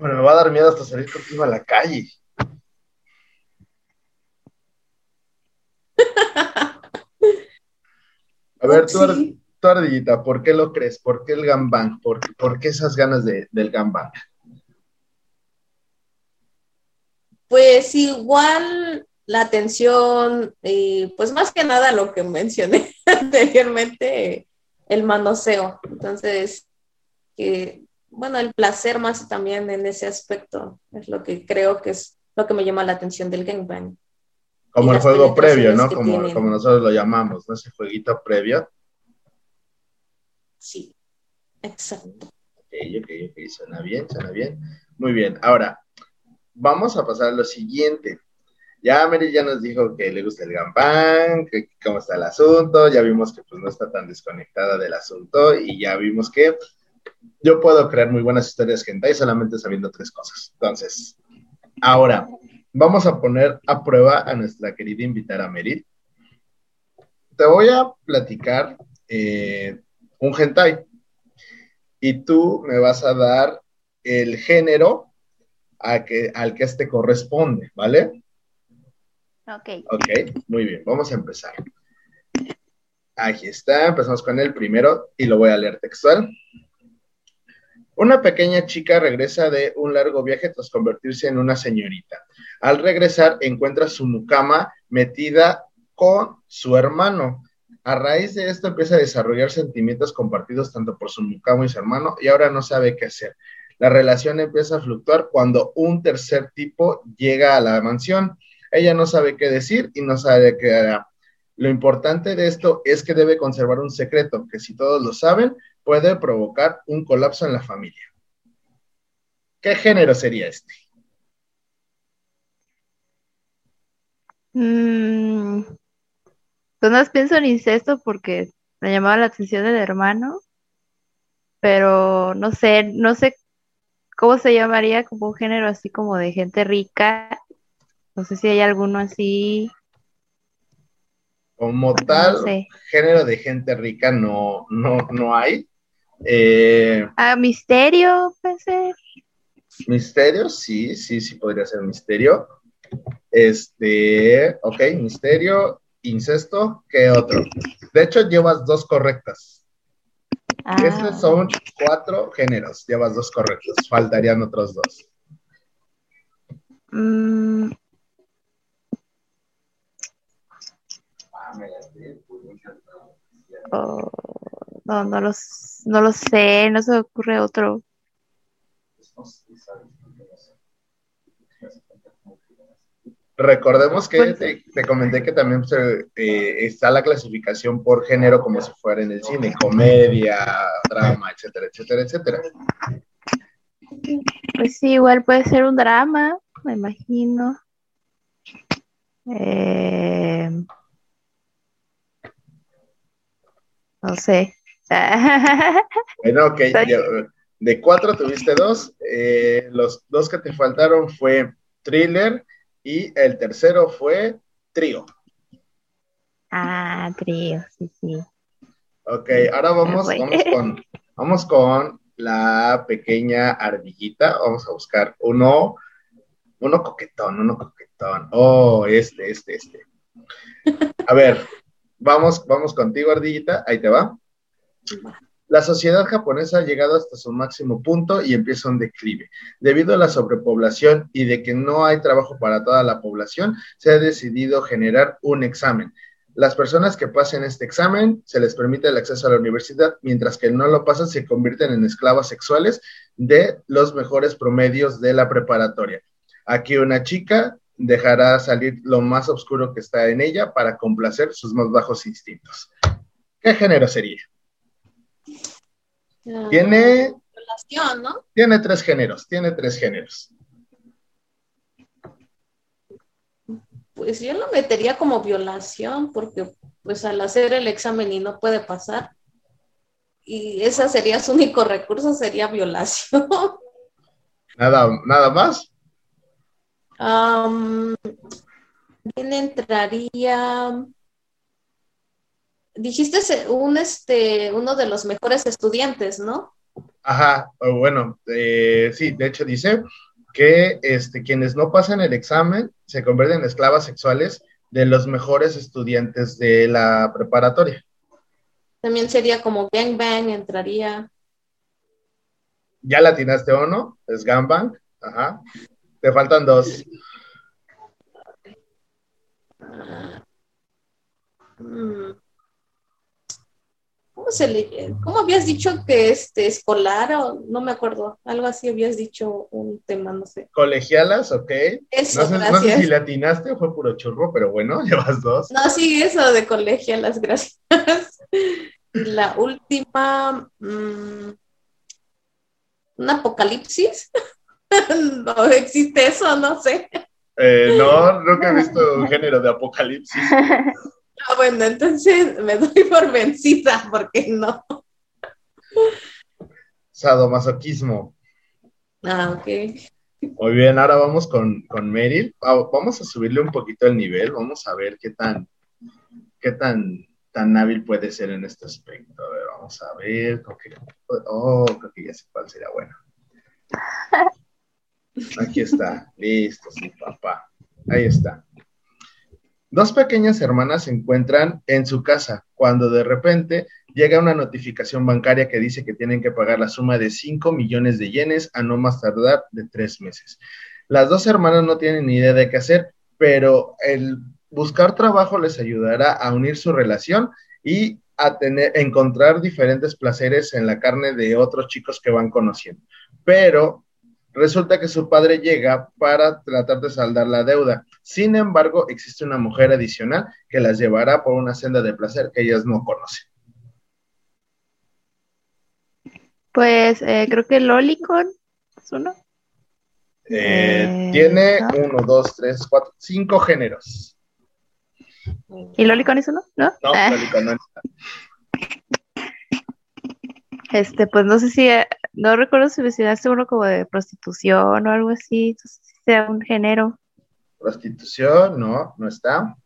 Bueno, me va a dar miedo hasta salir contigo a la calle. A ver, tú, Ardillita, ¿por qué lo crees? ¿Por qué el gambang? ¿Por, ¿Por, qué esas ganas de, del gambang? Pues igual la atención, y pues más que nada lo que mencioné anteriormente, el manoseo. Entonces, bueno, el placer más también en ese aspecto es lo que creo que es lo que me llama la atención del gangbang. Como el juego previo, ¿no? Como, como, nosotros lo llamamos, ¿no? Ese jueguito previo. Sí, exacto. Ok, ok, ok, suena bien, suena bien. Muy bien, ahora, vamos a pasar a lo siguiente. Ya Mary ya nos dijo que le gusta el gambán, que cómo está el asunto, ya vimos que pues no está tan desconectada del asunto y ya vimos que yo puedo crear muy buenas historias hentai solamente sabiendo tres cosas. Entonces, ahora vamos a poner a prueba a nuestra querida invitada Merit. Te voy a platicar eh, un hentai y tú me vas a dar el género a que, al que este corresponde, ¿vale? Ok. Ok, muy bien, vamos a empezar. Aquí está, empezamos con el primero y lo voy a leer textual. Una pequeña chica regresa de un largo viaje tras convertirse en una señorita. Al regresar encuentra su mucama metida con su hermano. A raíz de esto empieza a desarrollar sentimientos compartidos tanto por su mucama y su hermano y ahora no sabe qué hacer. La relación empieza a fluctuar cuando un tercer tipo llega a la mansión. Ella no sabe qué decir y no sabe qué hará. Lo importante de esto es que debe conservar un secreto, que si todos lo saben, puede provocar un colapso en la familia. ¿Qué género sería este? Mm, pues pienso en incesto porque me llamaba la atención el hermano, pero no sé, no sé cómo se llamaría como un género así como de gente rica no sé si hay alguno así. Como tal, género de gente rica no, no, no hay. Eh, ah, misterio, puede ser. Misterio, sí, sí, sí podría ser misterio. Este, ok, misterio, incesto, ¿qué otro? De hecho, llevas dos correctas. Ah. Estos son cuatro géneros, llevas dos correctos, faltarían otros dos. Mm, Oh, no, no, los, no lo sé, no se me ocurre otro. Recordemos que pues te, comenté que también eh, está la clasificación por género como si fuera en el cine, comedia, drama, etcétera, etcétera, etcétera. Pues sí, igual puede ser un drama, me imagino. Eh, no sé. bueno, ok. De cuatro tuviste dos. Eh, los dos que te faltaron fue thriller y el tercero fue trío. Ah, trío, sí, sí. Ok, ahora vamos, vamos, con, vamos con la pequeña ardillita. Vamos a buscar uno, uno coquetón, uno coquetón. Oh, este, este, este. A ver, vamos, vamos contigo, ardillita. Ahí te va. La sociedad japonesa ha llegado hasta su máximo punto y empieza un declive. Debido a la sobrepoblación y de que no hay trabajo para toda la población, se ha decidido generar un examen. Las personas que pasen este examen se les permite el acceso a la universidad, mientras que no lo pasan se convierten en esclavas sexuales de los mejores promedios de la preparatoria. Aquí una chica dejará salir lo más oscuro que está en ella para complacer sus más bajos instintos. ¿Qué género sería? Tiene. ¿no? Tiene tres géneros, tiene tres géneros. Pues yo lo metería como violación, porque pues al hacer el examen y no puede pasar, y ese sería su único recurso, sería violación. Nada, nada más. ¿Quién entraría? Dijiste un, este, uno de los mejores estudiantes, ¿no? Ajá, bueno, eh, sí, de hecho dice que este, quienes no pasan el examen se convierten en esclavas sexuales de los mejores estudiantes de la preparatoria. También sería como gangbang, entraría. ¿Ya la atinaste o no? Es gangbang. Ajá. Te faltan dos. Mm. ¿Cómo se le, cómo habías dicho que este escolar o no me acuerdo, algo así habías dicho un tema, no sé. Colegialas, ok. Eso, no, sé, no sé si le atinaste o fue puro churro, pero bueno, llevas dos. No, sí, eso de colegialas, gracias. La última, mm, un apocalipsis. no existe eso, no sé. Eh, no, nunca he visto un género de apocalipsis. Ah, bueno, entonces me doy por vencida, porque no. Sadomasoquismo. Ah, ok. Muy bien, ahora vamos con, con Meryl. Ah, vamos a subirle un poquito el nivel, vamos a ver qué tan, qué tan, tan hábil puede ser en este aspecto. A ver, vamos a ver. oh, creo que ya sé cuál sería bueno. Aquí está, listo, sí, papá. Ahí está. Dos pequeñas hermanas se encuentran en su casa cuando de repente llega una notificación bancaria que dice que tienen que pagar la suma de 5 millones de yenes a no más tardar de tres meses. Las dos hermanas no tienen ni idea de qué hacer, pero el buscar trabajo les ayudará a unir su relación y a tener, encontrar diferentes placeres en la carne de otros chicos que van conociendo. Pero Resulta que su padre llega para tratar de saldar la deuda. Sin embargo, existe una mujer adicional que las llevará por una senda de placer que ellas no conocen. Pues eh, creo que Lolicon es uno. Eh, tiene uno, dos, tres, cuatro, cinco géneros. ¿Y Lolicon es uno? No, no ah. Lolicon no Este, pues no sé si, eh, no recuerdo si mencionaste uno como de prostitución o algo así, si sea un género. Prostitución, no, no está.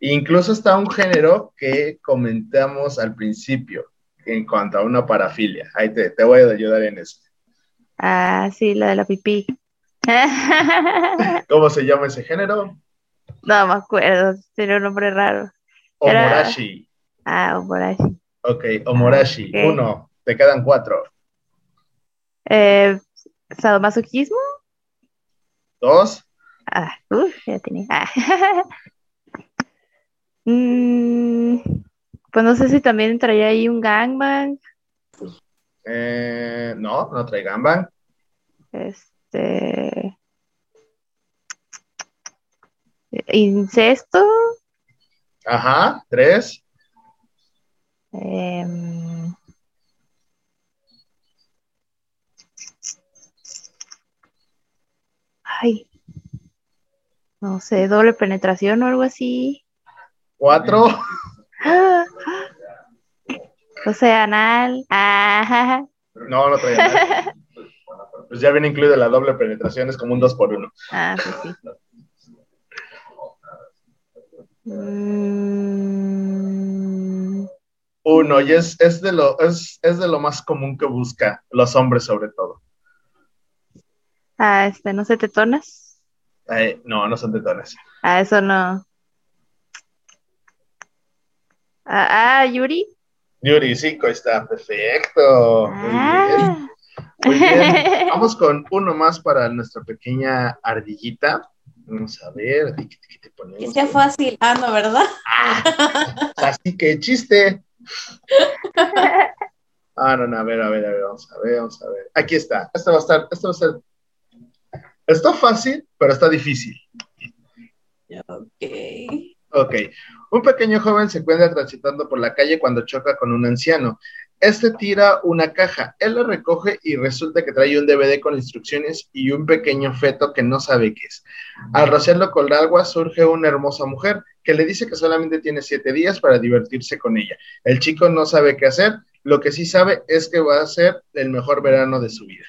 Incluso está un género que comentamos al principio en cuanto a una parafilia. Ahí te, te voy a ayudar en eso. Ah, sí, la de la pipí. ¿Cómo se llama ese género? No me acuerdo, tiene un nombre raro. Omorashi. Ah, Omorashi. Ok, Omorashi. Uno, te quedan cuatro. Eh, ¿Sadomasoquismo? Dos. Ah, uf, ya tenía. Ah. mm, pues no sé si también traía ahí un gangbang. Eh, no, no trae gangbang. Este. ¿Incesto? Ajá, tres. Eh, ay, no sé, doble penetración o algo así. Cuatro. O sea, anal. Ajá. No, no traía anal. Pues ya viene incluida la doble penetración, es como un 2 por 1 Ah, pues sí. Mm, Uno, y es, es, de lo, es, es de lo más común que busca los hombres sobre todo. Ah, este, ¿no se te tonas? Eh, no, no son tetones. Ah, eso no. Ah, ah, Yuri. Yuri, sí, ahí está, perfecto. Muy bien. Ah. Muy bien. Vamos con uno más para nuestra pequeña ardillita. Vamos a ver, ¿qué, qué te ponemos? Que sea fácil. Ah, no, ¿verdad? Así que chiste. Ah, no, no, a ver, a ver, a ver, vamos a ver, vamos a ver. Aquí está. Esto va a estar, esto va a ser. Está fácil, pero está difícil. Ok. Ok. Un pequeño joven se encuentra transitando por la calle cuando choca con un anciano. Este tira una caja, él la recoge y resulta que trae un DVD con instrucciones y un pequeño feto que no sabe qué es. Al rociarlo con agua surge una hermosa mujer que le dice que solamente tiene siete días para divertirse con ella. El chico no sabe qué hacer, lo que sí sabe es que va a ser el mejor verano de su vida.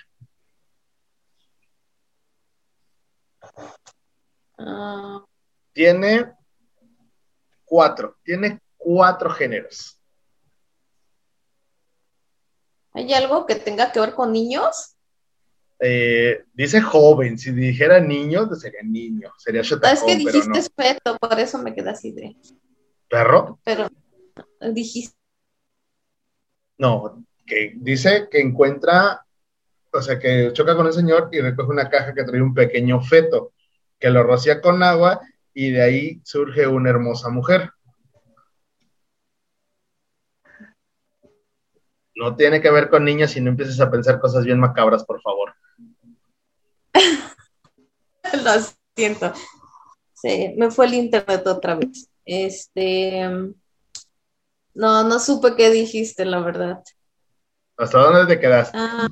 Ah, Tiene cuatro, tiene cuatro géneros. ¿Hay algo que tenga que ver con niños? Eh, dice joven, si dijera niño, pues sería niño, sería Ah, es Shotacón, que pero dijiste no. feto, por eso me quedé así de. ¿Perro? Pero dijiste. No, que dice que encuentra, o sea, que choca con el señor y recoge una caja que trae un pequeño feto, que lo rocía con agua y de ahí surge una hermosa mujer. No tiene que ver con niños y no empieces a pensar cosas bien macabras, por favor. Lo siento. Sí, me fue el internet otra vez. Este. No, no supe qué dijiste, la verdad. ¿Hasta dónde te quedaste? Ah,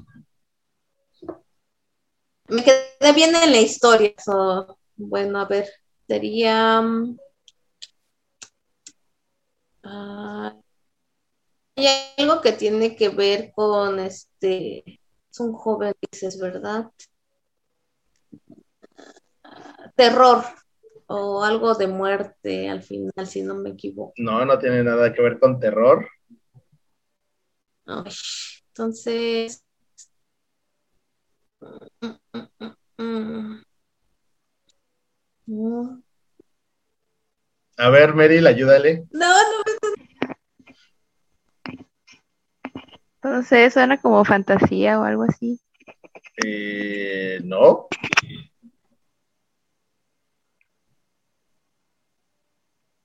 me quedé bien en la historia. so, bueno, a ver, sería. mm, ah, hay algo que tiene que ver con este. Es un joven, dices, ¿verdad? Terror o algo de muerte al final, si no me equivoco. No, no tiene nada que ver con terror. Ay, entonces. Mm. No, A ver, Meryl, ayúdale. no, no, No sé, suena como fantasía o algo así. Eh, no.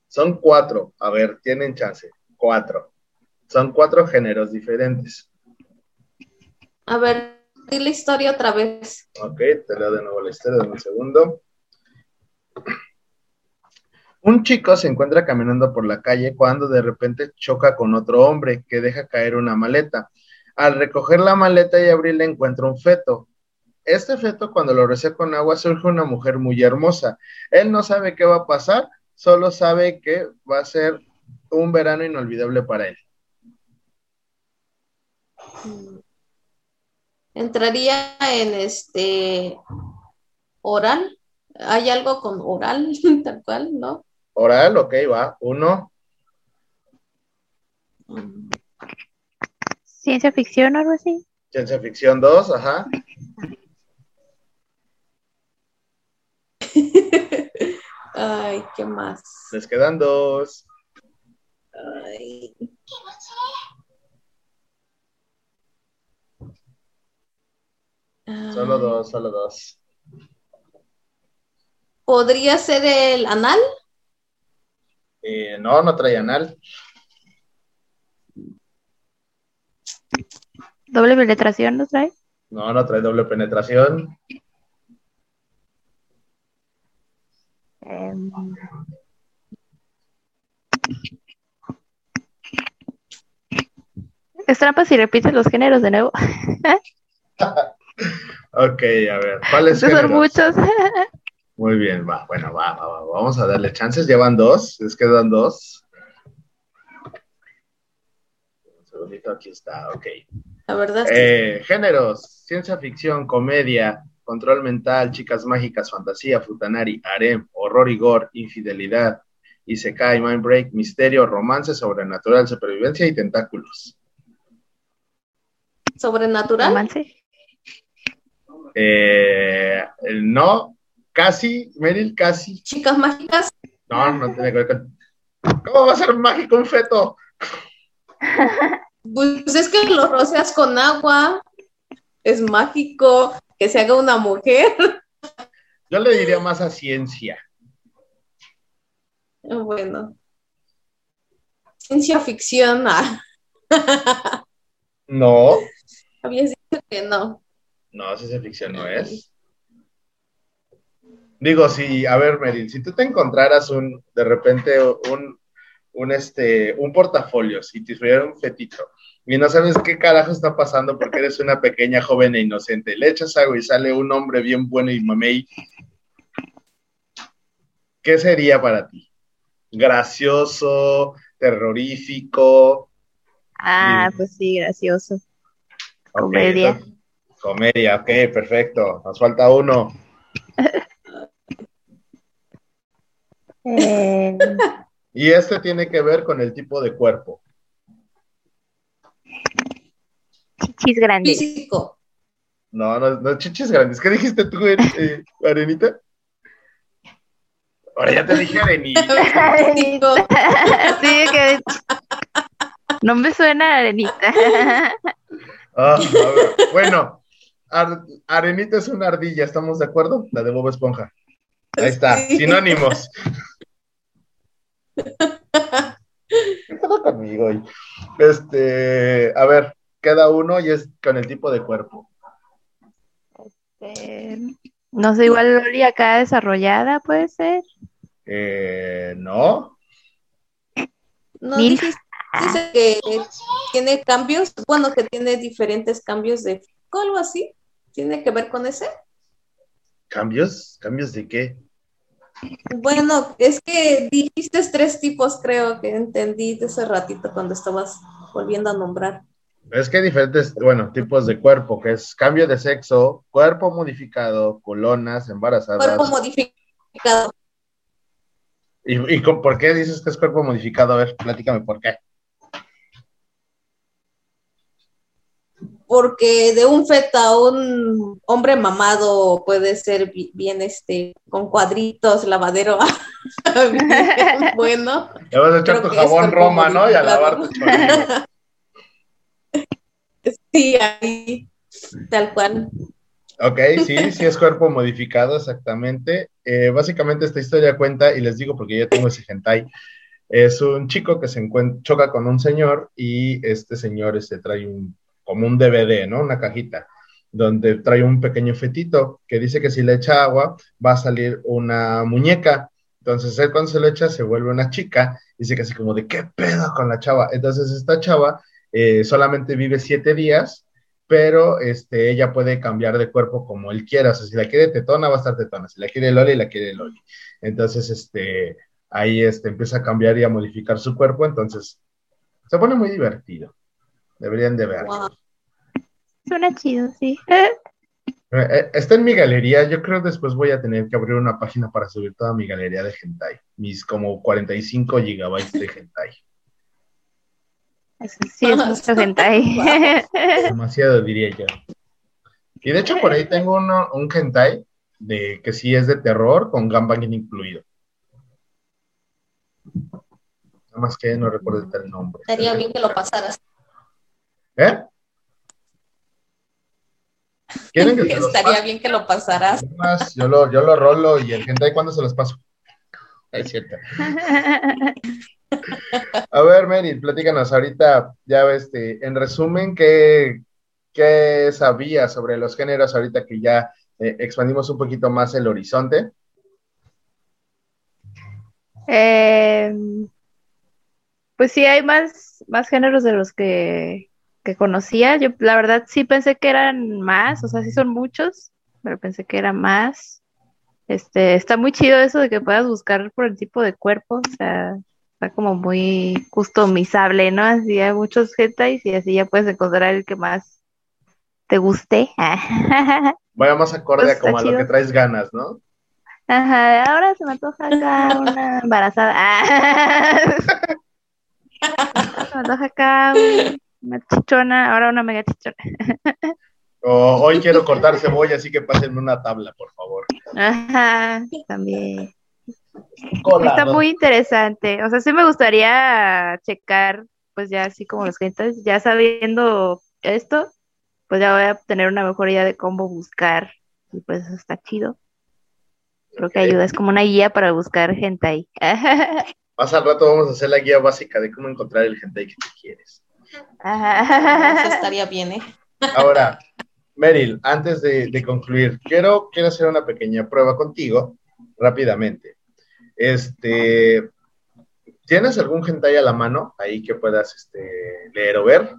Son cuatro. A ver, tienen chance. Cuatro. Son cuatro géneros diferentes. A ver, la historia otra vez. Ok, te leo de nuevo la historia de un segundo. Un chico se encuentra caminando por la calle cuando de repente choca con otro hombre que deja caer una maleta. Al recoger la maleta y abrirla encuentra un feto. Este feto cuando lo rocía con agua surge una mujer muy hermosa. Él no sabe qué va a pasar, solo sabe que va a ser un verano inolvidable para él. Entraría en este oral. ¿Hay algo con oral, tal cual, no? Oral, ok, va. Uno. ¿Ciencia ficción o algo así? ciencia ficción dos, ajá. Ay, ¿qué más? Les quedan dos. Ay. Solo Ay. dos, solo dos. ¿Podría ser el anal? Eh, no, no trae anal. ¿Doble penetración lo trae? No, no trae doble penetración. Em, Es trampa si repites los géneros de nuevo. Ok, a ver. ¿Cuáles Son muchos. Muy bien, va. Bueno, va, va, va. Vamos a darle chances. Llevan dos. Les quedan dos. Un bonito, aquí está, ok. La verdad. Eh, géneros, ciencia ficción, comedia, control mental, chicas mágicas, fantasía, futanari, harem, horror y gore, infidelidad, isekai, mind break, misterio, romance, sobrenatural, supervivencia y tentáculos. ¿Sobrenatural? Romance. Eh, no, casi, Meryl, casi. ¿Chicas mágicas? No, no tiene que ver con... ¿Cómo va a ser mágico un feto? Pues es que lo roceas con agua. Es mágico que se haga una mujer. Yo le diría más a ciencia. Bueno. Ciencia ficción. ah. No, Habías dicho que no. No, ciencia ficción no es. Digo, si, a ver, Meryl, si tú te encontraras un, de repente, un, un, este, un portafolio, si te tuviera un fetito, y no sabes qué carajo está pasando porque eres una pequeña joven e inocente, le echas agua y sale un hombre bien bueno y mamey, ¿qué sería para ti? ¿Gracioso, terrorífico? Ah, Sí. pues sí, gracioso. Ok, Comedia. Comedia, ok, perfecto. Nos falta uno. Eh, Y este tiene que ver con el tipo de cuerpo. chichis grandes. Físico. No, no, no, chichis grandes. ¿Qué dijiste tú, eh, Arenita? Ahora ya te dije Arenita. Físico. Sí, que no me suena arenita. Ah, Bueno, Ar- Arenita es una ardilla, ¿estamos de acuerdo? La de Bob Esponja. Ahí está, Sí. sinónimos. ¿Qué pedo conmigo hoy? Este, a ver, queda uno y es con el tipo de cuerpo. Eh, no sé, igual Loli acá desarrollada puede ser. Eh, no, No dijiste que tiene cambios, bueno, que tiene diferentes cambios de algo así. ¿Tiene que ver con ese? ¿cambios? ¿Cambios de qué? Bueno, es que dijiste tres tipos, creo que entendí de ese ratito cuando estabas volviendo a nombrar. Es que hay diferentes, bueno, tipos de cuerpo, que es cambio de sexo, cuerpo modificado, colonas, embarazadas. Cuerpo modificado. ¿Y, y con- por qué dices que es cuerpo modificado? A ver, platícame por qué. Porque de un feta a un hombre mamado puede ser bi- bien este con cuadritos, lavadero bueno. Le vas a echar tu jabón Roma, ¿no? Y a lavar tu. Sí, ahí tal cual. Ok, sí, sí es cuerpo modificado, exactamente. Eh, básicamente esta historia cuenta, y les digo porque yo tengo ese hentai, es un chico que se encuentra, choca con un señor y este señor este, trae un, como un DVD, ¿no? Una cajita, donde trae un pequeño fetito que dice que si le echa agua va a salir una muñeca. Entonces él cuando se lo echa se vuelve una chica, dice que así como de, ¿qué pedo con la chava? Entonces esta chava eh, solamente vive siete días pero este, ella puede cambiar de cuerpo como él quiera. O sea, si la quiere tetona, va a estar tetona. Si la quiere Loli, la quiere Loli. Entonces, este, ahí este, empieza a cambiar y a modificar su cuerpo. Entonces, se pone muy divertido. Deberían de ver. Wow. Suena chido, sí. está en mi galería. Yo creo que después voy a tener que abrir una página para subir toda mi galería de hentai. Mis como 45 gigabytes de hentai. Eso sí es mucho hentai. Demasiado, diría yo. Y de hecho, por ahí tengo uno, un hentai de que sí es de terror con gangbang incluido. Nada más que no recuerdo el nombre. Estaría bien que lo pasaras. ¿Eh? ¿Quieren que los Estaría bien que lo pasaras. Más, Yo lo, yo lo rolo y el hentai, ¿cuándo se los paso? Es cierto. A ver, Mary, platícanos ahorita, ya este, en resumen, ¿qué, qué sabías sobre los géneros ahorita que ya eh, expandimos un poquito más el horizonte? Eh, pues sí, hay más, más géneros de los que, que conocía. Yo, la verdad, sí pensé que eran más, o sea, sí son muchos, pero pensé que eran más. Este, está muy chido eso de que puedas buscar por el tipo de cuerpo, o sea, Está como muy customizable, ¿no? Así hay muchos hentais y así ya puedes encontrar el que más te guste. Vaya más acorde Pues a como a lo que traes ganas, ¿no? Ajá, ahora se me antoja acá una embarazada. Se me antoja acá un- una chichona, ahora una mega chichona. O hoy quiero cortar cebolla, así que pásenme una tabla, por favor. Ajá, también. Está muy interesante. O sea, sí me gustaría checar, pues ya así como los gentes, ya sabiendo esto, pues ya voy a tener una mejor idea de cómo buscar. Y pues eso está chido. Creo que ayuda, es como una guía para buscar gente ahí. Más al rato vamos a hacer la guía básica de cómo encontrar el hentai que tú quieres. Eso estaría bien, ¿eh? Ahora, Meryl, antes de, de concluir, quiero, quiero hacer una pequeña prueba contigo, rápidamente. Este, ¿tienes algún hentai a la mano ahí que puedas este, leer o ver?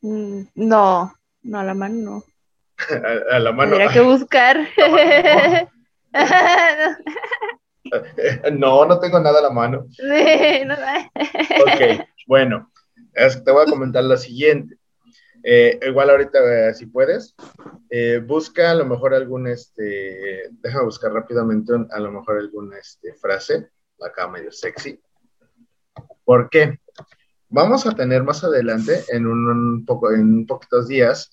Mm, No, no, a la mano no. A, a la mano. Tendría que buscar. No, no tengo nada a la mano. Sí, no. Ok, bueno, es- te voy a comentar lo siguiente. Eh, igual ahorita, eh, si puedes, eh, busca a lo mejor algún, este, déjame buscar rápidamente a lo mejor alguna este, frase, acá medio sexy. ¿Por qué? Vamos a tener más adelante, en un, poco, en poquitos días,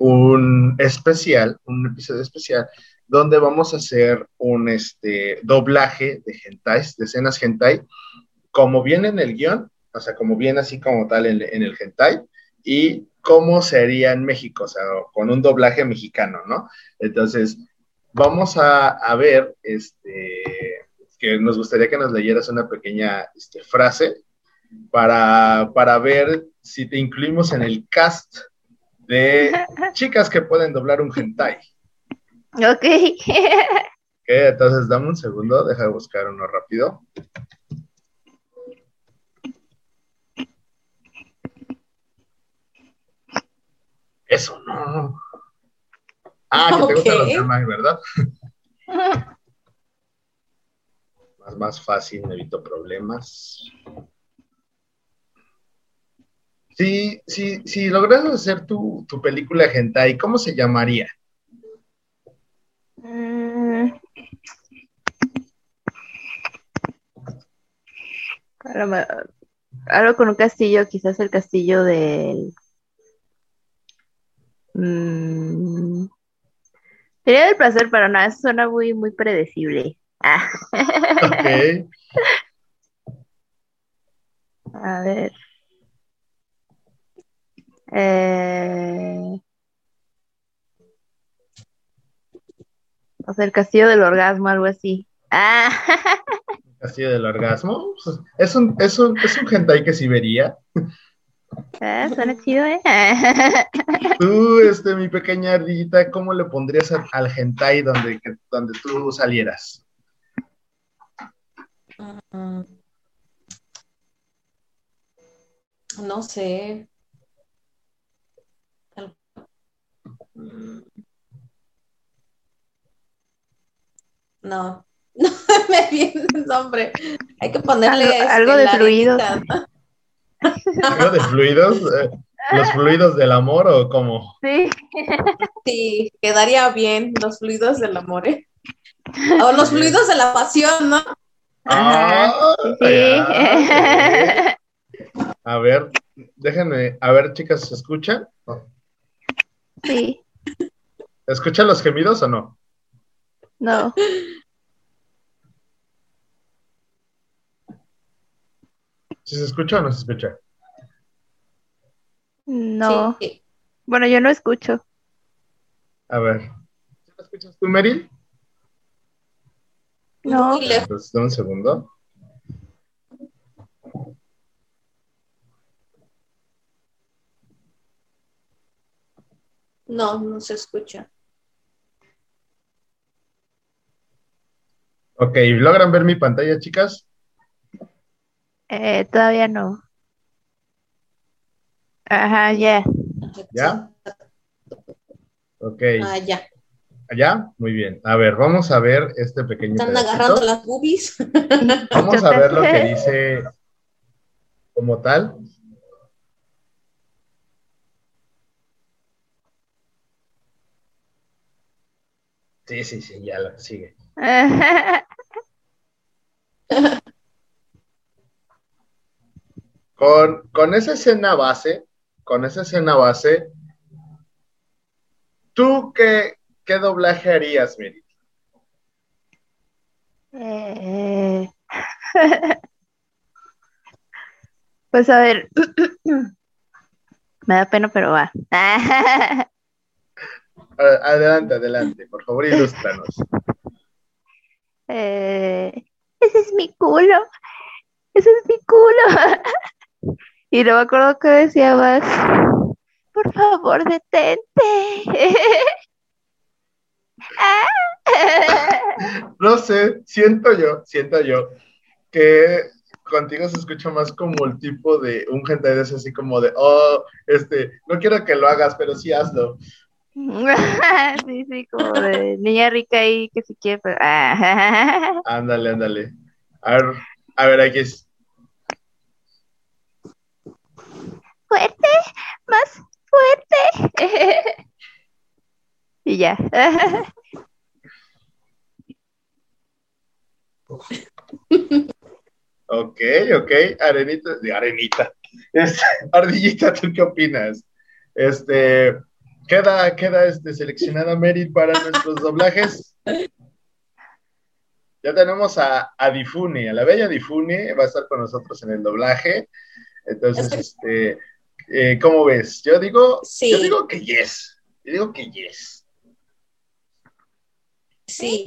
un especial, un episodio especial, donde vamos a hacer un este, doblaje de hentais, de escenas hentai, como viene en el guion, o sea, como viene así como tal en, en el hentai, y cómo sería en México, o sea, con un doblaje mexicano, ¿no? Entonces, vamos a, a ver, este, que nos gustaría que nos leyeras una pequeña este, frase para, para ver si te incluimos en el cast de chicas que pueden doblar un hentai. Ok. Ok, entonces dame un segundo, deja de buscar uno rápido. Eso no. Ah, que te gustan los temas, ¿verdad? Más, más fácil, me evito problemas. Si, si, si logras hacer tu, tu película hentai, ¿cómo se llamaría? Mm. Algo con un castillo, quizás el castillo del... Mm. Sería del placer, pero no, eso suena muy, muy predecible. Ah. A ver. Eh... O sea, el castillo del orgasmo, algo así. Ah. Castillo del orgasmo. Pues, Es un, es un, es un hentai que sí vería. Ah, suena chido, ¿eh? Tú, este, mi pequeña ardillita, ¿cómo le pondrías al hentai donde, que- donde tú salieras? Mm. No sé. Mm. No, no me viene el nombre. Hay que ponerle Algo- este, algo de la fluidos. Arenita, ¿no? ¿Algo de fluidos? Eh, ¿Los fluidos del amor o cómo? Sí. Sí, quedaría bien los fluidos del amor, ¿eh? O los fluidos de la pasión, ¿no? Ah, Sí. ya. A ver, déjenme, a ver, chicas, ¿se escuchan? Sí. ¿Escuchan los gemidos o no? No. ¿Si se escucha o no se escucha? No. Sí. Bueno, yo no escucho. A ver. ¿Sí lo escuchas tú, Meryl? No. Lejos. Entonces, dame un segundo. No, no se escucha. Ok, ¿logran ver mi pantalla, chicas? Eh, todavía no. Ajá, ya. ¿Ya? Ok, Ah, ya. ¿Ya? Muy bien. A ver, vamos a ver este pequeño. Están agarrando las boobies. Vamos a ver lo que dice como tal. Sí, sí, sí, ya lo sigue. con, con esa escena base, con esa escena base, ¿tú qué, qué doblaje harías, Miri? Eh, pues a ver, me da pena, pero va. Adelante, adelante, por favor, ilústranos. Eh, ese es mi culo, ese es mi culo. y no me acuerdo que decía más, por favor, detente. no sé, siento yo, siento yo que contigo se escucha más como el tipo de un gente de ese así como de, oh, este, no quiero que lo hagas, pero sí hazlo. sí, sí, como de niña rica ahí que si quiere, pero... ándale, ándale. A ver, a ver, aquí es. Fuerte, más fuerte. y ya. ok, ok. Arenita, de arenita. Este, ardillita, ¿tú qué opinas? Este, queda, queda este, seleccionada Merit para nuestros doblajes. Ya tenemos a, a Difune, a la bella Difune, va a estar con nosotros en el doblaje. Entonces, este, eh, ¿cómo ves? Yo digo, yo digo que yes. Yo digo que yes. Sí.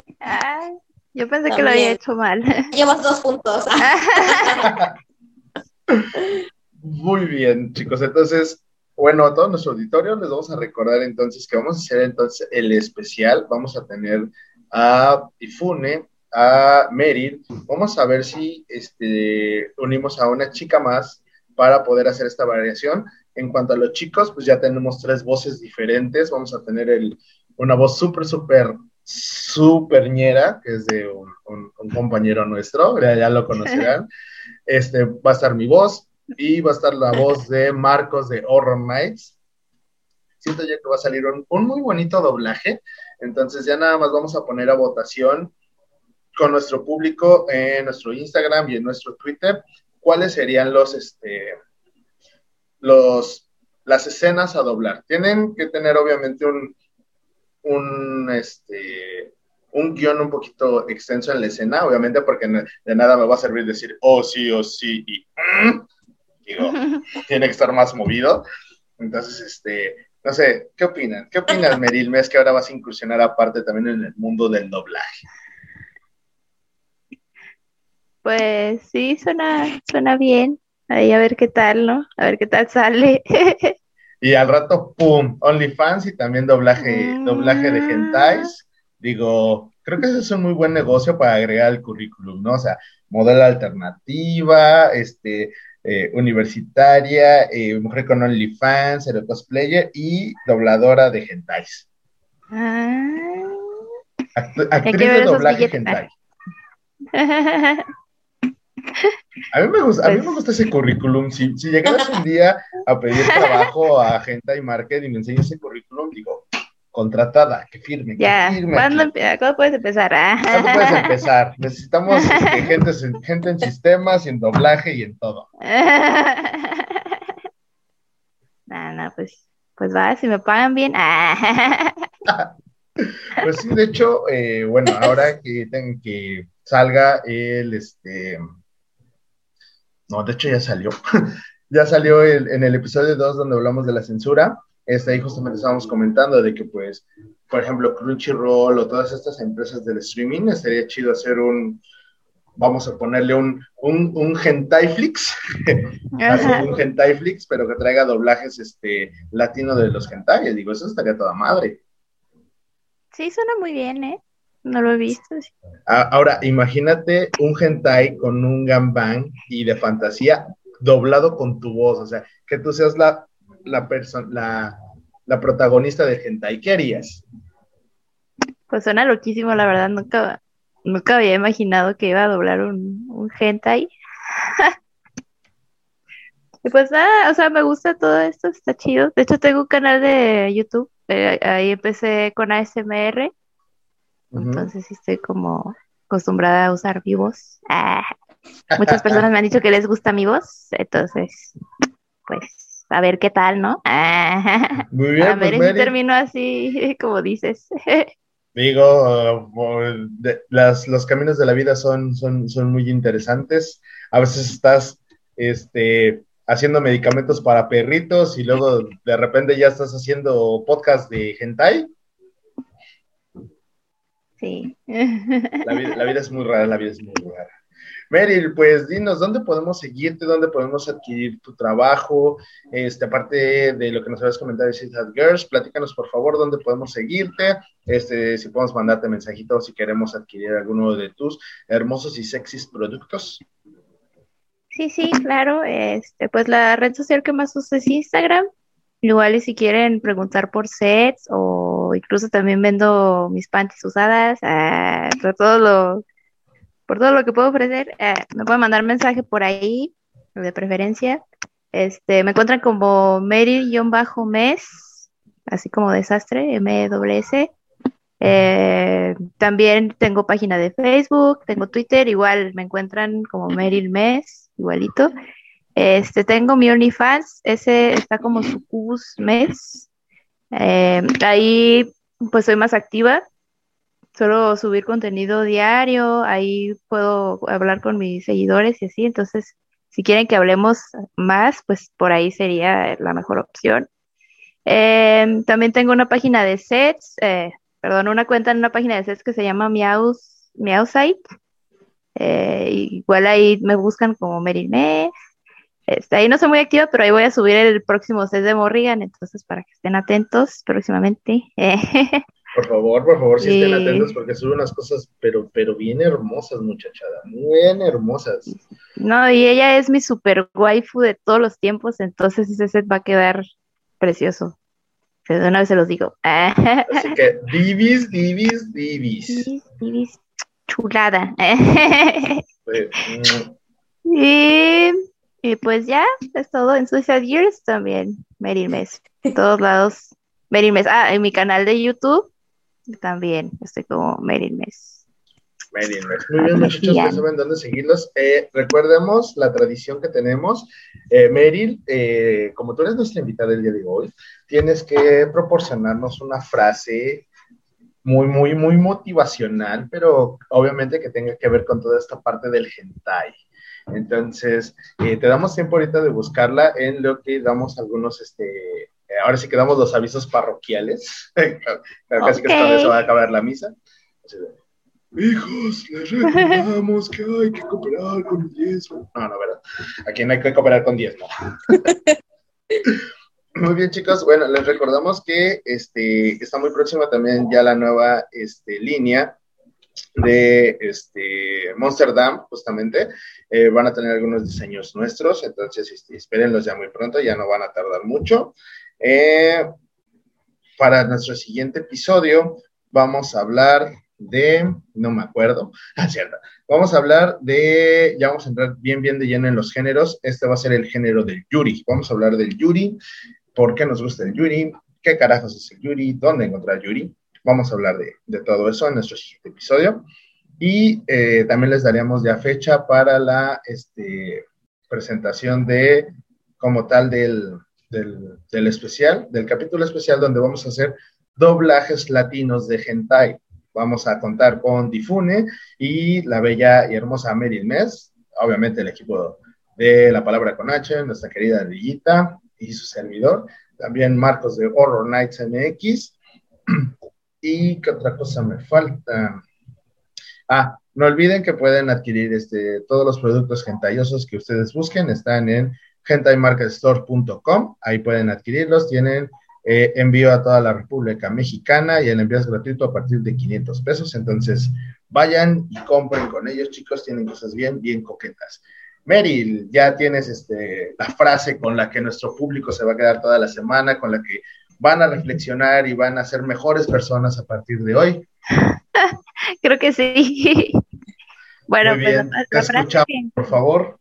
yo pensé que lo había hecho mal. Llevas dos puntos. Muy bien, chicos. Entonces, bueno, a todo nuestro auditorio les vamos a recordar entonces que vamos a hacer entonces el especial. Vamos a tener a Ifune, a Meryl. Vamos a ver si este, unimos a una chica más para poder hacer esta variación. En cuanto a los chicos, pues ya tenemos tres voces diferentes. Vamos a tener el, una voz súper, súper, súper ñera, que es de un, compañero nuestro, ya, lo conocerán. Este, va a estar mi voz y va a estar la voz de Marcos de Horror Nights. Siento ya que va a salir un, un muy bonito doblaje. Entonces ya nada más vamos a poner a votación con nuestro público en nuestro Instagram y en nuestro Twitter cuáles serían los, este, los, las escenas a doblar. Tienen que tener obviamente un, un, este, un guion un poquito extenso en la escena, obviamente porque de nada me va a servir decir, oh sí, oh sí, y mm", digo, tiene que estar más movido. Entonces, este, no sé, ¿qué opinan? ¿Qué opinas, Meril? Es que ahora vas a incursionar aparte también en el mundo del doblaje. Pues sí, suena, suena bien. Ahí a ver qué tal, ¿no? A ver qué tal sale. y al rato, ¡pum! OnlyFans y también doblaje, doblaje de hentais. Digo, creo que ese es un muy buen negocio para agregar al currículum, ¿no? O sea, modelo alternativa, este, eh, universitaria, eh, mujer con OnlyFans, el cosplayer y dobladora de hentais. Ah. actriz de doblaje hentai. A mí me gusta, a mí me pues gusta ese currículum. Si, si llegaras un día a pedir trabajo a gente y market y me enseñas ese currículum, digo, contratada, que firme. Ya, ¿cuándo, puedes empezar? Ah. ¿Cuándo puedes empezar? Necesitamos este, gente, gente en sistemas, y en doblaje y en todo. No, no, pues, pues va, si me pagan bien. Ah. Pues sí, de hecho, eh, bueno, ahora que, que salga el, este, no, de hecho ya salió. ya salió en el episodio 2 donde hablamos de la censura. Este, ahí justamente estábamos comentando de que, pues, por ejemplo, Crunchyroll o todas estas empresas del streaming, estaría chido hacer un, vamos a ponerle un, un, un un pero que traiga doblajes este, latino de los hentai. Digo, eso estaría toda madre. Sí, suena muy bien, ¿eh? No lo he visto. Ah, ahora, imagínate un hentai con un gambang y de fantasía doblado con tu voz, o sea, que tú seas la, la, la, la protagonista del hentai. ¿Qué harías? Pues suena loquísimo, la verdad, nunca, nunca había imaginado que iba a doblar un, un hentai. y pues nada, o sea, me gusta todo esto, está chido. De hecho, tengo un canal de YouTube, eh, ahí empecé con ASMR, entonces sí estoy como acostumbrada a usar mi voz. Ah, muchas personas me han dicho que les gusta mi voz, entonces, pues, a ver qué tal, ¿no? Muy bien, a ver pues, si termino así, como dices. Digo, uh, de- las, los caminos de la vida son, son, son muy interesantes. A veces estás este, haciendo medicamentos para perritos y luego de repente ya estás haciendo podcast de hentai. Sí. La vida, la vida es muy rara, la vida es muy rara. Meryl, pues dinos, ¿dónde podemos seguirte? ¿Dónde podemos adquirir tu trabajo? Este, aparte de lo que nos habías comentado de Ciudad Girls, platícanos por favor dónde podemos seguirte, este, si podemos mandarte mensajitos si queremos adquirir alguno de tus hermosos y sexys productos. Sí, sí, claro. Este, pues la red social que más uso es Instagram. Igual y si quieren preguntar por sets o incluso también vendo mis panties usadas, ah, por todo lo, por todo lo que puedo ofrecer, ah, me pueden mandar mensaje por ahí, de preferencia. Este, me encuentran como Meryl-mes, así como desastre, M-S. Eh, también tengo página de Facebook, tengo Twitter, igual me encuentran como Meryl Mes, igualito. Este, tengo mi OnlyFans, ese está como Sucubus Mes. Eh, ahí pues soy más activa, suelo subir contenido diario, ahí puedo hablar con mis seguidores y así, entonces si quieren que hablemos más, pues por ahí sería la mejor opción. Eh, también tengo una página de sets, eh, perdón, una cuenta en una página de sets que se llama Meows, Meowsite. Eh, igual ahí me buscan como Mes. Este, ahí no soy muy activa, pero ahí voy a subir el próximo set de Morrigan, entonces para que estén atentos próximamente. Por favor, por favor, si estén Sí. atentos porque sube unas cosas, pero, pero bien hermosas, muchachada, bien hermosas. No, y ella es mi super waifu de todos los tiempos, entonces ese set va a quedar precioso. De una vez se los digo. Así que, divis, divis, divis. Divis, divis, chulada. Eh, mm, Y, y pues ya, es todo en Suicide Years también, Meryl Mes. En todos lados, Meryl Mes. Ah, en mi canal de YouTube también estoy como Meryl Mes. Meryl Mes. Muy bien, muchachos, ya saben dónde seguirlos. Eh, recordemos la tradición que tenemos. Eh, Meryl, eh, como tú eres nuestra invitada el día de hoy, tienes que proporcionarnos una frase muy, muy, muy motivacional, pero obviamente que tenga que ver con toda esta parte del hentai. Entonces, eh, te damos tiempo ahorita de buscarla en lo que damos algunos, este, ahora sí que damos los avisos parroquiales. Casi que con eso va a acabar la misa. Hijos, les recordamos que hay que cooperar con el diezmo. No, no, ¿verdad? Aquí no hay que cooperar con diezmo. Muy bien, chicos. Bueno, les recordamos que este, está muy próxima también ya la nueva este, línea de este, Monster Dam, justamente. Eh, van a tener algunos diseños nuestros, entonces este, espérenlos ya muy pronto, ya no van a tardar mucho. Eh, para nuestro siguiente episodio vamos a hablar de, no me acuerdo, ah, cierto, vamos a hablar de, ya vamos a entrar bien, bien de lleno en los géneros, este va a ser el género del Yuri, vamos a hablar del Yuri, por qué nos gusta el Yuri, qué carajos es el Yuri, dónde encontrar Yuri, vamos a hablar de, de todo eso en nuestro siguiente episodio, y eh, también les daríamos ya fecha para la este, presentación de, como tal, del, del, del especial, del capítulo especial donde vamos a hacer doblajes latinos de hentai. Vamos a contar con Difune y la bella y hermosa Meryl Mes, obviamente el equipo de La Palabra con H, nuestra querida Lillita y su servidor, también Marcos de Horror Nights MX. ¿Y qué otra cosa me falta? Ah, no olviden que pueden adquirir este, todos los productos hentayosos que ustedes busquen, están en hentaimarketstore.com, ahí pueden adquirirlos, tienen eh, envío a toda la República Mexicana y el envío es gratuito a partir de 500 pesos, entonces vayan y compren con ellos, chicos, tienen cosas bien, bien coquetas. Meryl, ya tienes este, la frase con la que nuestro público se va a quedar toda la semana, con la que van a reflexionar y van a ser mejores personas a partir de hoy. Creo que sí. bueno, Muy bien. pues la, Escuchamos, por favor.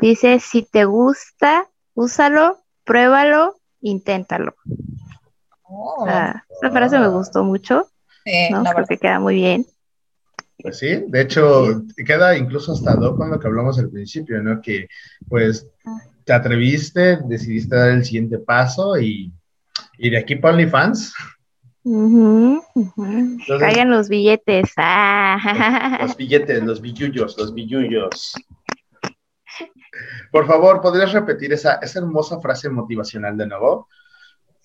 dice, si te gusta, úsalo, pruébalo, inténtalo. Oh, Ah, esa frase me gustó mucho, sí, ¿no? la Creo verdad. que queda muy bien. Pues sí, de hecho, queda incluso hasta do con lo que hablamos al principio, ¿no? Que pues te atreviste, decidiste dar el siguiente paso y, y de aquí para OnlyFans. Caigan los billetes. Ah. los billetes, los billullos, los billullos. Por favor, ¿podrías repetir esa, esa hermosa frase motivacional de nuevo?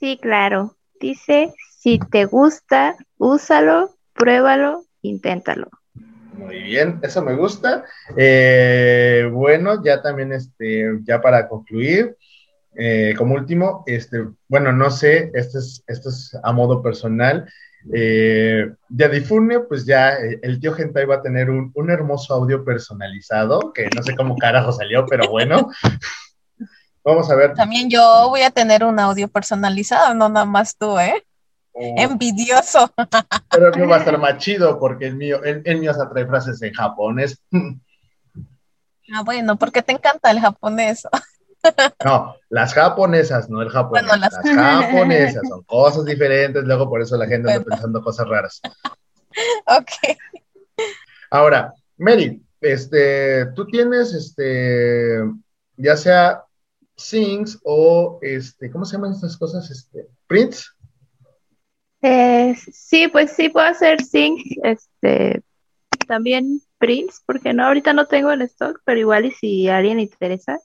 Sí, claro. Dice, si te gusta, úsalo, pruébalo, inténtalo. Muy bien, eso me gusta. Eh, bueno, ya también, este, ya para concluir, eh, como último, este, bueno, no sé, esto es, esto es a modo personal. Eh, difune, pues ya eh, el tío Gentai va a tener un, un hermoso audio personalizado, que no sé cómo carajo salió, pero bueno. Vamos a ver. También yo voy a tener un audio personalizado, no nada más tú, ¿eh? Oh, Envidioso. pero mío va a estar más chido porque el mío, el, el mío hasta trae frases en japonés. Ah, bueno, porque te encanta el japonés. No, las japonesas, no el japonés. Bueno, las... las- japonesas son cosas diferentes, luego por eso la gente anda Bueno. pensando cosas raras. Ok. Ahora, Mary, este, tú tienes, este, ya sea Sings o, este, ¿cómo se llaman estas cosas? Este, prints. Eh, sí, pues sí puedo hacer sync, este, también prints, porque no, ahorita no tengo en stock, pero igual y si a alguien le interesa.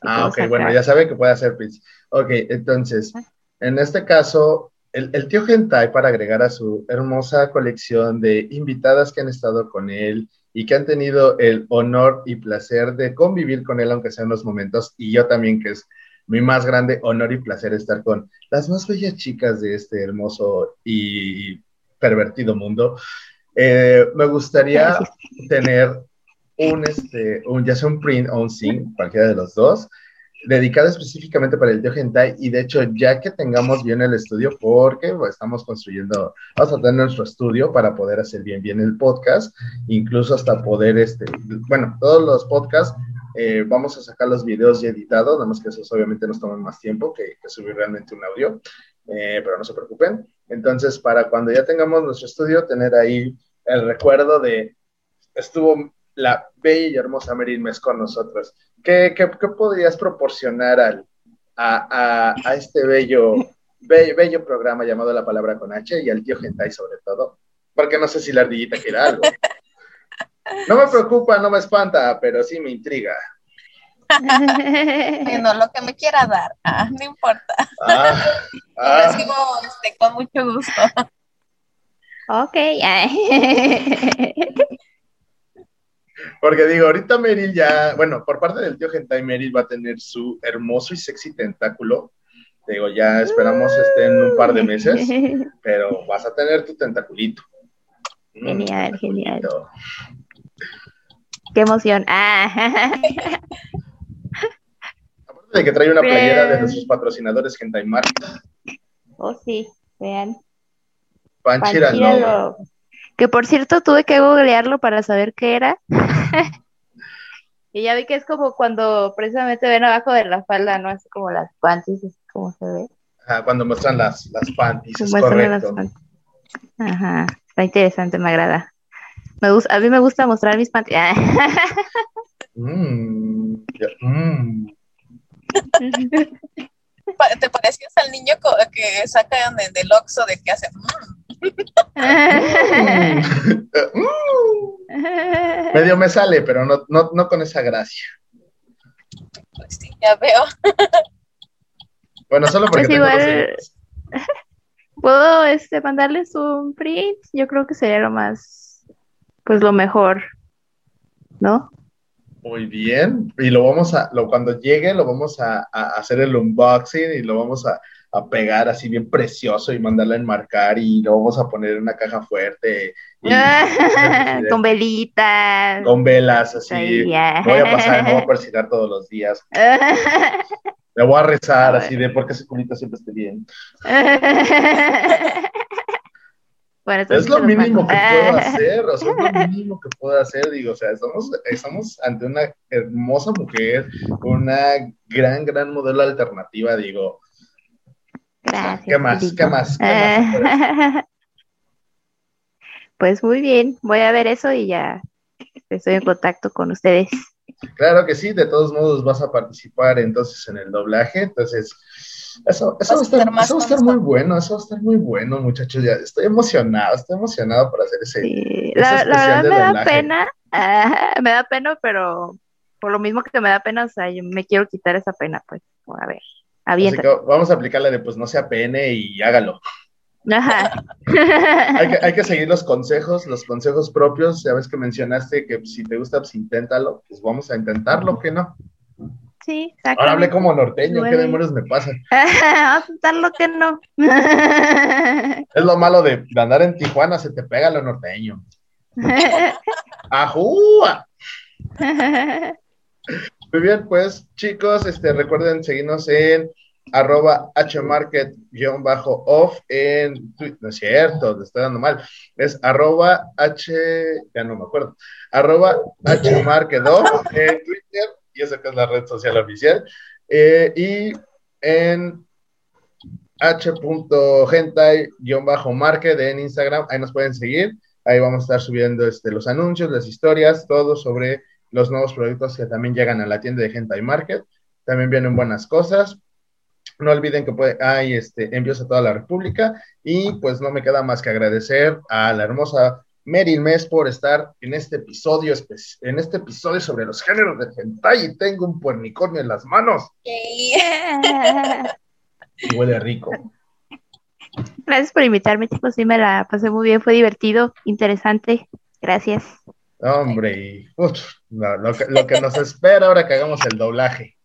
Ah, ok, sacar. bueno, ya sabe que puede hacer prints. Ok, entonces, en este caso, el, el tío Gentai, para agregar a su hermosa colección de invitadas que han estado con él y que han tenido el honor y placer de convivir con él, aunque sean unos momentos, y yo también, que es mi más grande honor y placer estar con las más bellas chicas de este hermoso y pervertido mundo. Eh, me gustaría tener un, este, un, ya sea un print o un sync, cualquiera de los dos, dedicado específicamente para el tío Hentai. Y de hecho, ya que tengamos bien el estudio, porque pues, estamos construyendo, vamos a tener nuestro estudio para poder hacer bien, bien el podcast, incluso hasta poder, este, bueno, todos los podcasts. Eh, vamos a sacar los videos ya editados, nada más que esos obviamente nos toman más tiempo que, subir realmente un audio, eh, pero no se preocupen. Entonces, para cuando ya tengamos nuestro estudio, tener ahí el recuerdo de estuvo la bella y hermosa Meryl Mes con nosotros. ¿Qué, qué, qué podrías proporcionar al, a, a, a, este bello, bello, bello programa llamado La Palabra con H y al tío Gentai sobre todo? Porque no sé si la ardillita quiere algo. No me preocupa, no me espanta, pero sí me intriga. Bueno, lo que me quiera dar, ah, no importa. Ah, Lo ah, recibo este, con mucho gusto. Ok. porque digo, ahorita Meryl ya, bueno, por parte del tío Gentai, Meryl va a tener su hermoso y sexy tentáculo. Te Digo, ya esperamos este en un par de meses, pero vas a tener tu tentaculito. Mm, Genial, genial. tentaculito. Qué emoción. Ah. Aparte de que trae una playera de nuestros patrocinadores Gentai Mart, Oh, sí, vean. Panchira no. Que por cierto tuve que googlearlo para saber qué era. y ya vi que es como cuando precisamente ven abajo de la falda, ¿no? Así como las panties, así como se ve. Ajá, cuando muestran las, las panties, es muestran las correcto. panties. Ajá, está interesante, me agrada. Me gusta, a mí me gusta mostrar mis panties. Mm, mm. ¿Te parecías al niño que sacan de- del Oxxo de que hace? Medio me sale, pero no, no, no con esa gracia. Pues sí, ya veo. Bueno, solo porque Pues tengo igual-. ¿Puedo este, mandarles un print? Yo creo que sería lo más, pues lo mejor, ¿no? Muy bien. Y lo vamos a, lo, cuando llegue, lo vamos a, a hacer el unboxing y lo vamos a, a pegar así bien precioso y mandarla a enmarcar y lo vamos a poner en una caja fuerte y, Con velitas. con velas así. Voy a pasar, me voy a persinar todos los días. Le voy a rezar así de porque ese culito siempre esté bien. es lo mínimo que puedo hacer, o sea, es lo mínimo que puedo hacer, digo, o sea, estamos, estamos ante una hermosa mujer, una gran, gran modelo alternativa, digo. Gracias. ¿Qué más? ¿Qué más? ¿Qué más? Pues muy bien, voy a ver eso y ya estoy en contacto con ustedes. Claro que sí, de todos modos vas a participar entonces en el doblaje, entonces eso, eso va a estar, eso va a estar muy bueno, eso va a estar muy bueno, muchachos. Ya estoy emocionado, estoy emocionado por hacer ese. Sí. La, la, verdad me da pena, me da pena, pero por lo mismo que me da pena, o sea, yo me quiero quitar esa pena, pues, a ver, vamos a aplicarle de pues no sea pene y hágalo. Ajá. hay, que, hay que seguir los consejos, los consejos propios. Ya ves que mencionaste que si te gusta, pues inténtalo. Pues vamos a intentarlo, que no. Sí. Ahora hablé como norteño, ¿qué demonios me pasa? Vamos a intentar lo que no. es lo malo de, andar en Tijuana, se te pega lo norteño. ¡Ajúa! Muy bien, pues chicos, este, recuerden seguirnos en arroba hmarket-off en Twitter, no es cierto, te estoy dando mal, es arroba h, ya no me acuerdo, arroba hmarket-off en Twitter, y esa que es la red social oficial, eh, y en h.gentai-market en Instagram, ahí nos pueden seguir, ahí vamos a estar subiendo este, los anuncios, las historias, todo sobre los nuevos productos que también llegan a la tienda de Gentai Market, también vienen buenas cosas, no olviden que puede, hay este, envíos a toda la República. Y pues no me queda más que agradecer a la hermosa Meryl Mes por estar en este episodio en este episodio sobre los géneros de hentai y tengo un puernicornio en las manos. y huele rico. Gracias por invitarme, chicos. Sí, me la pasé muy bien, fue divertido, interesante. Gracias. Hombre, y, lo que nos espera ahora que hagamos el doblaje.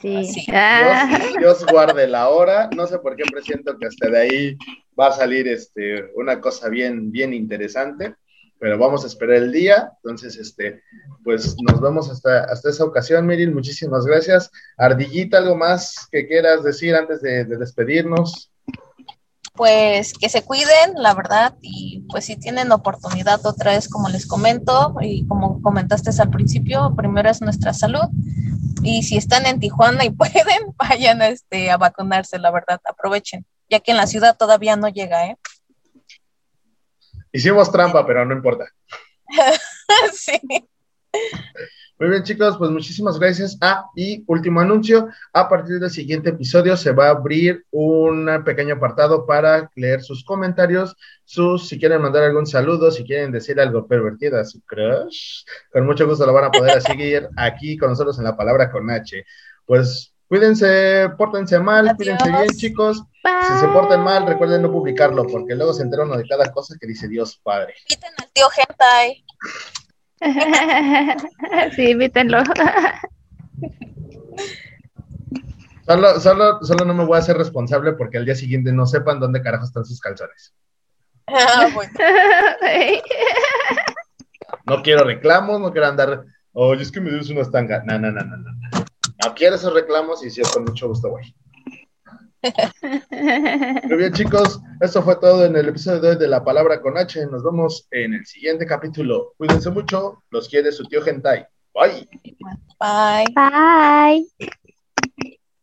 Sí. Ah. Dios, guarde la hora. No sé por qué presiento que hasta de ahí va a salir este, una cosa bien, bien interesante. Pero vamos a esperar el día. Entonces, este, pues nos vemos hasta, hasta esa ocasión, Miril. Muchísimas gracias. Ardillita, ¿algo más que quieras decir antes de, de despedirnos? Pues que se cuiden, la verdad, y pues si tienen oportunidad otra vez, como les comento, y como comentaste al principio, primero es nuestra salud y si están en Tijuana y pueden, vayan este, a vacunarse, la verdad, aprovechen, ya que en la ciudad todavía no llega, ¿eh? Hicimos trampa, pero no importa. sí. Muy bien, chicos, pues muchísimas gracias. Ah, y último anuncio, a partir del siguiente episodio se va a abrir un pequeño apartado para leer sus comentarios, sus, si quieren mandar algún saludo, si quieren decir algo pervertido a su crush, con mucho gusto lo van a poder seguir aquí con nosotros en la palabra con H. Pues cuídense, pórtense mal, cuídense bien, chicos. Si se porten mal, recuerden no publicarlo, porque luego se entera uno de cada cosa que dice Dios Padre. Quiten al tío Gentai. sí, invítenlo. Solo, solo, solo no me voy a hacer responsable porque al día siguiente no sepan dónde carajo están sus calzones. Ah, no quiero reclamos, no quiero andar. Oye, es que me dio una tanga. No, no, no, no, no. No quiero esos reclamos y si es con mucho gusto, güey. Muy bien, chicos, esto fue todo en el episodio de hoy de La Palabra con H. Nos vemos en el siguiente capítulo. Cuídense mucho, los quiere su tío Gentai. Bye. Bye. Bye.